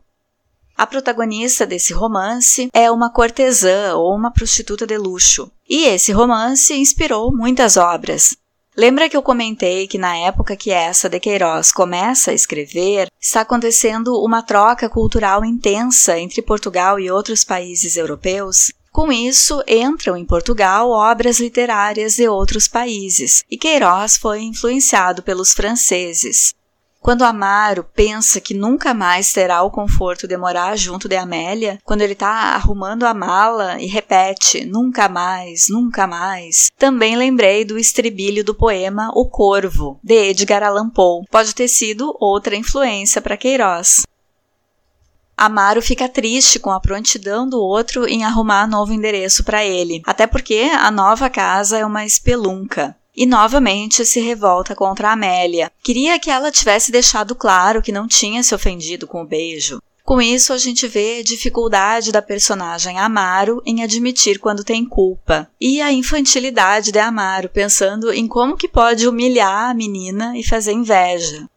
A protagonista desse romance é uma cortesã ou uma prostituta de luxo. E esse romance inspirou muitas obras. Lembra que eu comentei que na época que essa de Queiroz começa a escrever, está acontecendo uma troca cultural intensa entre Portugal e outros países europeus? Com isso, entram em Portugal obras literárias de outros países, e Queiroz foi influenciado pelos franceses. Quando Amaro pensa que nunca mais terá o conforto de morar junto de Amélia, quando ele está arrumando a mala e repete nunca mais, nunca mais, também lembrei do estribilho do poema O Corvo, de Edgar Allan Poe. Pode ter sido outra influência para Queiroz. Amaro fica triste com a prontidão do outro em arrumar novo endereço para ele, até porque a nova casa é uma espelunca e novamente se revolta contra Amélia. Queria que ela tivesse deixado claro que não tinha se ofendido com o beijo. Com isso, a gente vê a dificuldade da personagem Amaro em admitir quando tem culpa, e a infantilidade de Amaro pensando em como que pode humilhar a menina e fazer inveja.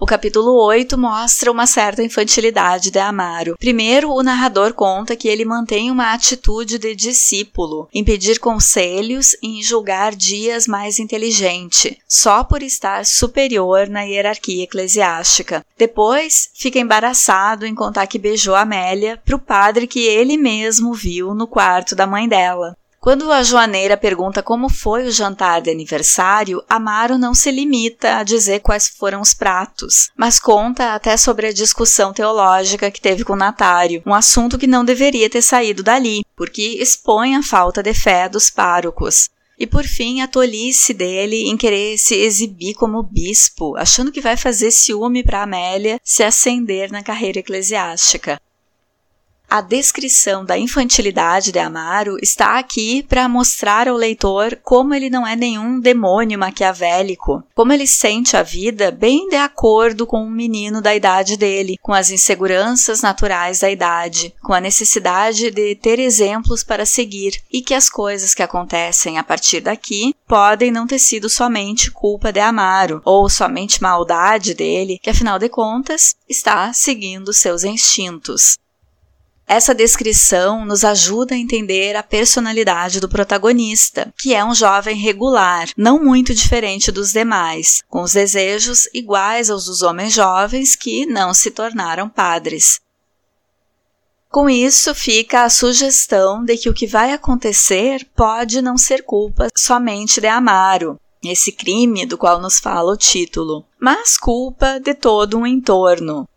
O capítulo 8 mostra uma certa infantilidade de Amaro. Primeiro, o narrador conta que ele mantém uma atitude de discípulo, em pedir conselhos e em julgar dias mais inteligente, só por estar superior na hierarquia eclesiástica. Depois, fica embaraçado em contar que beijou Amélia para o padre que ele mesmo viu no quarto da mãe dela. Quando a joaneira pergunta como foi o jantar de aniversário, Amaro não se limita a dizer quais foram os pratos, mas conta até sobre a discussão teológica que teve com Natário, um assunto que não deveria ter saído dali, porque expõe a falta de fé dos párocos. E por fim, a tolice dele em querer se exibir como bispo, achando que vai fazer ciúme para Amélia se ascender na carreira eclesiástica. A descrição da infantilidade de Amaro está aqui para mostrar ao leitor como ele não é nenhum demônio maquiavélico, como ele sente a vida bem de acordo com um menino da idade dele, com as inseguranças naturais da idade, com a necessidade de ter exemplos para seguir e que as coisas que acontecem a partir daqui podem não ter sido somente culpa de Amaro ou somente maldade dele, que afinal de contas está seguindo seus instintos. Essa descrição nos ajuda a entender a personalidade do protagonista, que é um jovem regular, não muito diferente dos demais, com os desejos iguais aos dos homens jovens que não se tornaram padres. Com isso, fica a sugestão de que o que vai acontecer pode não ser culpa somente de Amaro, esse crime do qual nos fala o título, mas culpa de todo um entorno,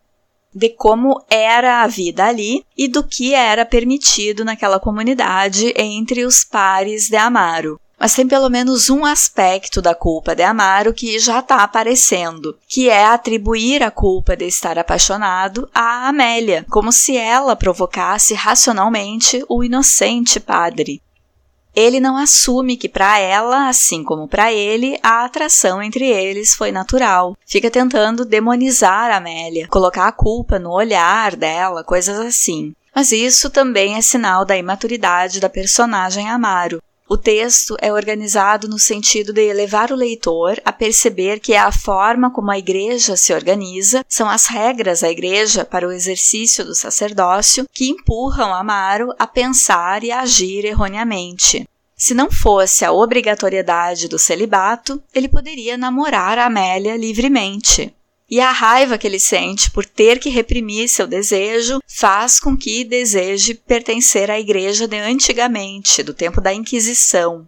de como era a vida ali e do que era permitido naquela comunidade entre os pares de Amaro. Mas tem pelo menos um aspecto da culpa de Amaro que já está aparecendo, que é atribuir a culpa de estar apaixonado a Amélia, como se ela provocasse racionalmente o inocente padre ele não assume que para ela, assim como para ele, a atração entre eles foi natural. Fica tentando demonizar a Amélia, colocar a culpa no olhar dela, coisas assim. Mas isso também é sinal da imaturidade da personagem Amaro. O texto é organizado no sentido de levar o leitor a perceber que é a forma como a igreja se organiza, são as regras da igreja para o exercício do sacerdócio que empurram Amaro a pensar e a agir erroneamente. Se não fosse a obrigatoriedade do celibato, ele poderia namorar Amélia livremente. E a raiva que ele sente por ter que reprimir seu desejo faz com que deseje pertencer à igreja de antigamente, do tempo da Inquisição.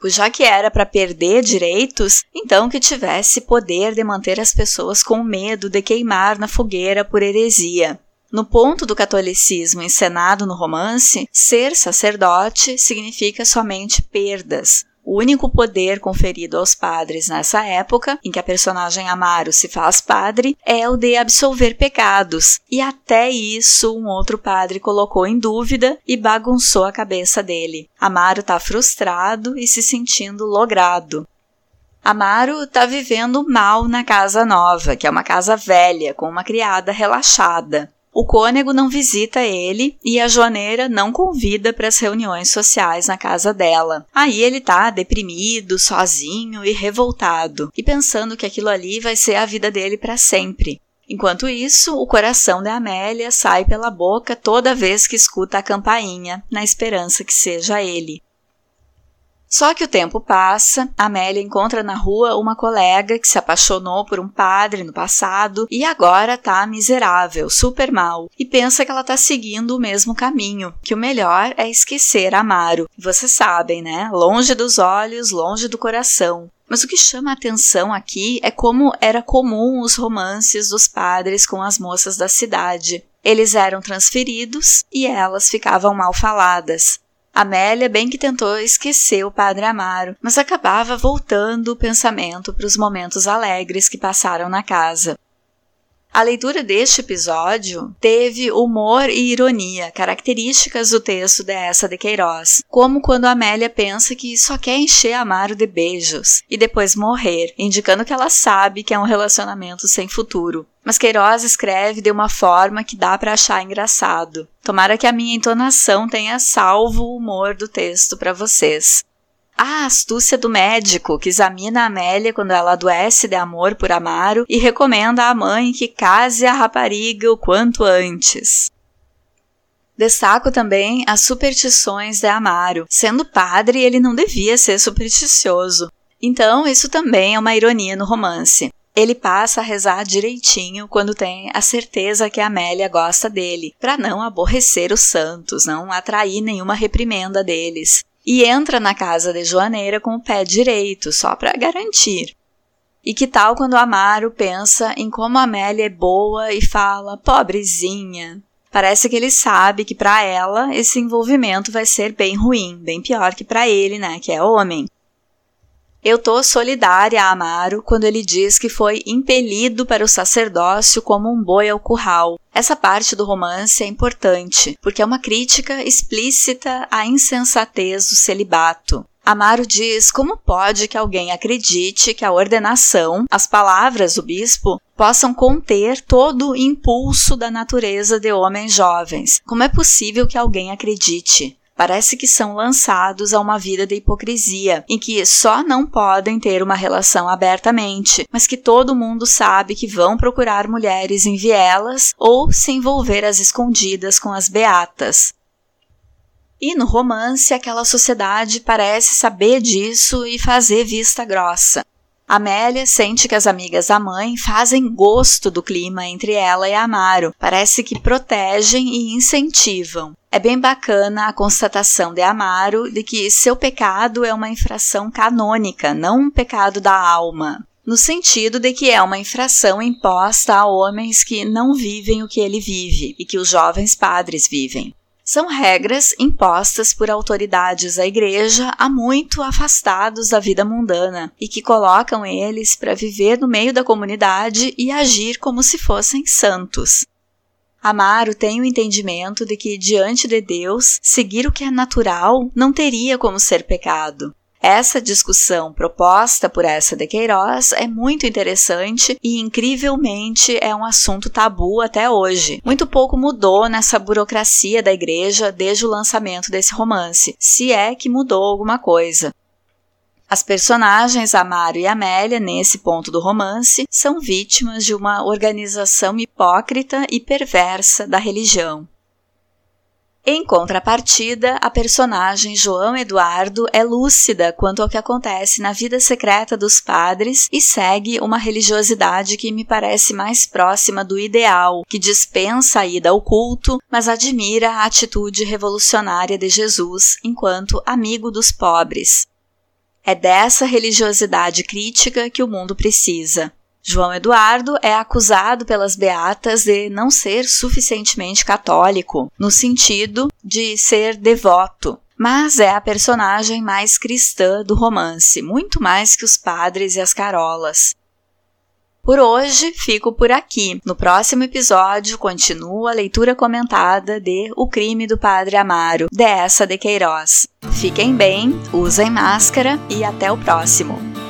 Pois já que era para perder direitos, então que tivesse poder de manter as pessoas com medo de queimar na fogueira por heresia. No ponto do catolicismo encenado no romance, ser sacerdote significa somente perdas, o único poder conferido aos padres nessa época, em que a personagem Amaro se faz padre, é o de absolver pecados, e até isso um outro padre colocou em dúvida e bagunçou a cabeça dele. Amaro está frustrado e se sentindo logrado. Amaro está vivendo mal na casa nova, que é uma casa velha, com uma criada relaxada. O cônego não visita ele e a joaneira não convida para as reuniões sociais na casa dela. Aí ele tá deprimido, sozinho e revoltado, e pensando que aquilo ali vai ser a vida dele para sempre. Enquanto isso, o coração da Amélia sai pela boca toda vez que escuta a campainha, na esperança que seja ele. Só que o tempo passa, Amélia encontra na rua uma colega que se apaixonou por um padre no passado e agora tá miserável, super mal, e pensa que ela tá seguindo o mesmo caminho, que o melhor é esquecer Amaro. Vocês sabem, né? Longe dos olhos, longe do coração. Mas o que chama a atenção aqui é como era comum os romances dos padres com as moças da cidade. Eles eram transferidos e elas ficavam mal faladas. Amélia bem que tentou esquecer o padre Amaro, mas acabava voltando o pensamento para os momentos alegres que passaram na casa. A leitura deste episódio teve humor e ironia, características do texto dessa de Queiroz, como quando Amélia pensa que só quer encher Amaro de beijos e depois morrer, indicando que ela sabe que é um relacionamento sem futuro. Mas Queiroz escreve de uma forma que dá para achar engraçado. Tomara que a minha entonação tenha salvo o humor do texto para vocês. A astúcia do médico que examina a Amélia quando ela adoece de amor por Amaro e recomenda à mãe que case a rapariga o quanto antes. Destaco também as superstições de Amaro. Sendo padre, ele não devia ser supersticioso. Então, isso também é uma ironia no romance. Ele passa a rezar direitinho quando tem a certeza que a Amélia gosta dele, para não aborrecer os santos, não atrair nenhuma reprimenda deles e entra na casa de Joaneira com o pé direito, só para garantir. E que tal quando Amaro pensa em como Amélia é boa e fala, pobrezinha? Parece que ele sabe que para ela esse envolvimento vai ser bem ruim, bem pior que para ele, né, que é homem. Eu tô solidária a Amaro quando ele diz que foi impelido para o sacerdócio como um boi ao curral. Essa parte do romance é importante, porque é uma crítica explícita à insensatez do celibato. Amaro diz como pode que alguém acredite que a ordenação, as palavras do bispo, possam conter todo o impulso da natureza de homens jovens. Como é possível que alguém acredite? Parece que são lançados a uma vida de hipocrisia, em que só não podem ter uma relação abertamente, mas que todo mundo sabe que vão procurar mulheres em vielas ou se envolver às escondidas com as beatas. E no romance, aquela sociedade parece saber disso e fazer vista grossa. Amélia sente que as amigas da mãe fazem gosto do clima entre ela e Amaro, parece que protegem e incentivam. É bem bacana a constatação de Amaro de que seu pecado é uma infração canônica, não um pecado da alma. No sentido de que é uma infração imposta a homens que não vivem o que ele vive e que os jovens padres vivem são regras impostas por autoridades da igreja há muito afastados da vida mundana e que colocam eles para viver no meio da comunidade e agir como se fossem santos. Amaro tem o entendimento de que, diante de Deus, seguir o que é natural não teria como ser pecado. Essa discussão proposta por essa de Queiroz é muito interessante e incrivelmente é um assunto tabu até hoje. Muito pouco mudou nessa burocracia da igreja desde o lançamento desse romance, se é que mudou alguma coisa. As personagens Amaro e Amélia, nesse ponto do romance, são vítimas de uma organização hipócrita e perversa da religião. Em contrapartida, a personagem João Eduardo é lúcida quanto ao que acontece na vida secreta dos padres e segue uma religiosidade que me parece mais próxima do ideal, que dispensa a ida ao culto, mas admira a atitude revolucionária de Jesus enquanto amigo dos pobres. É dessa religiosidade crítica que o mundo precisa. João Eduardo é acusado pelas beatas de não ser suficientemente católico, no sentido de ser devoto, mas é a personagem mais cristã do romance, muito mais que os padres e as carolas. Por hoje, fico por aqui. No próximo episódio, continua a leitura comentada de O Crime do Padre Amaro, dessa de Queiroz. Fiquem bem, usem máscara e até o próximo.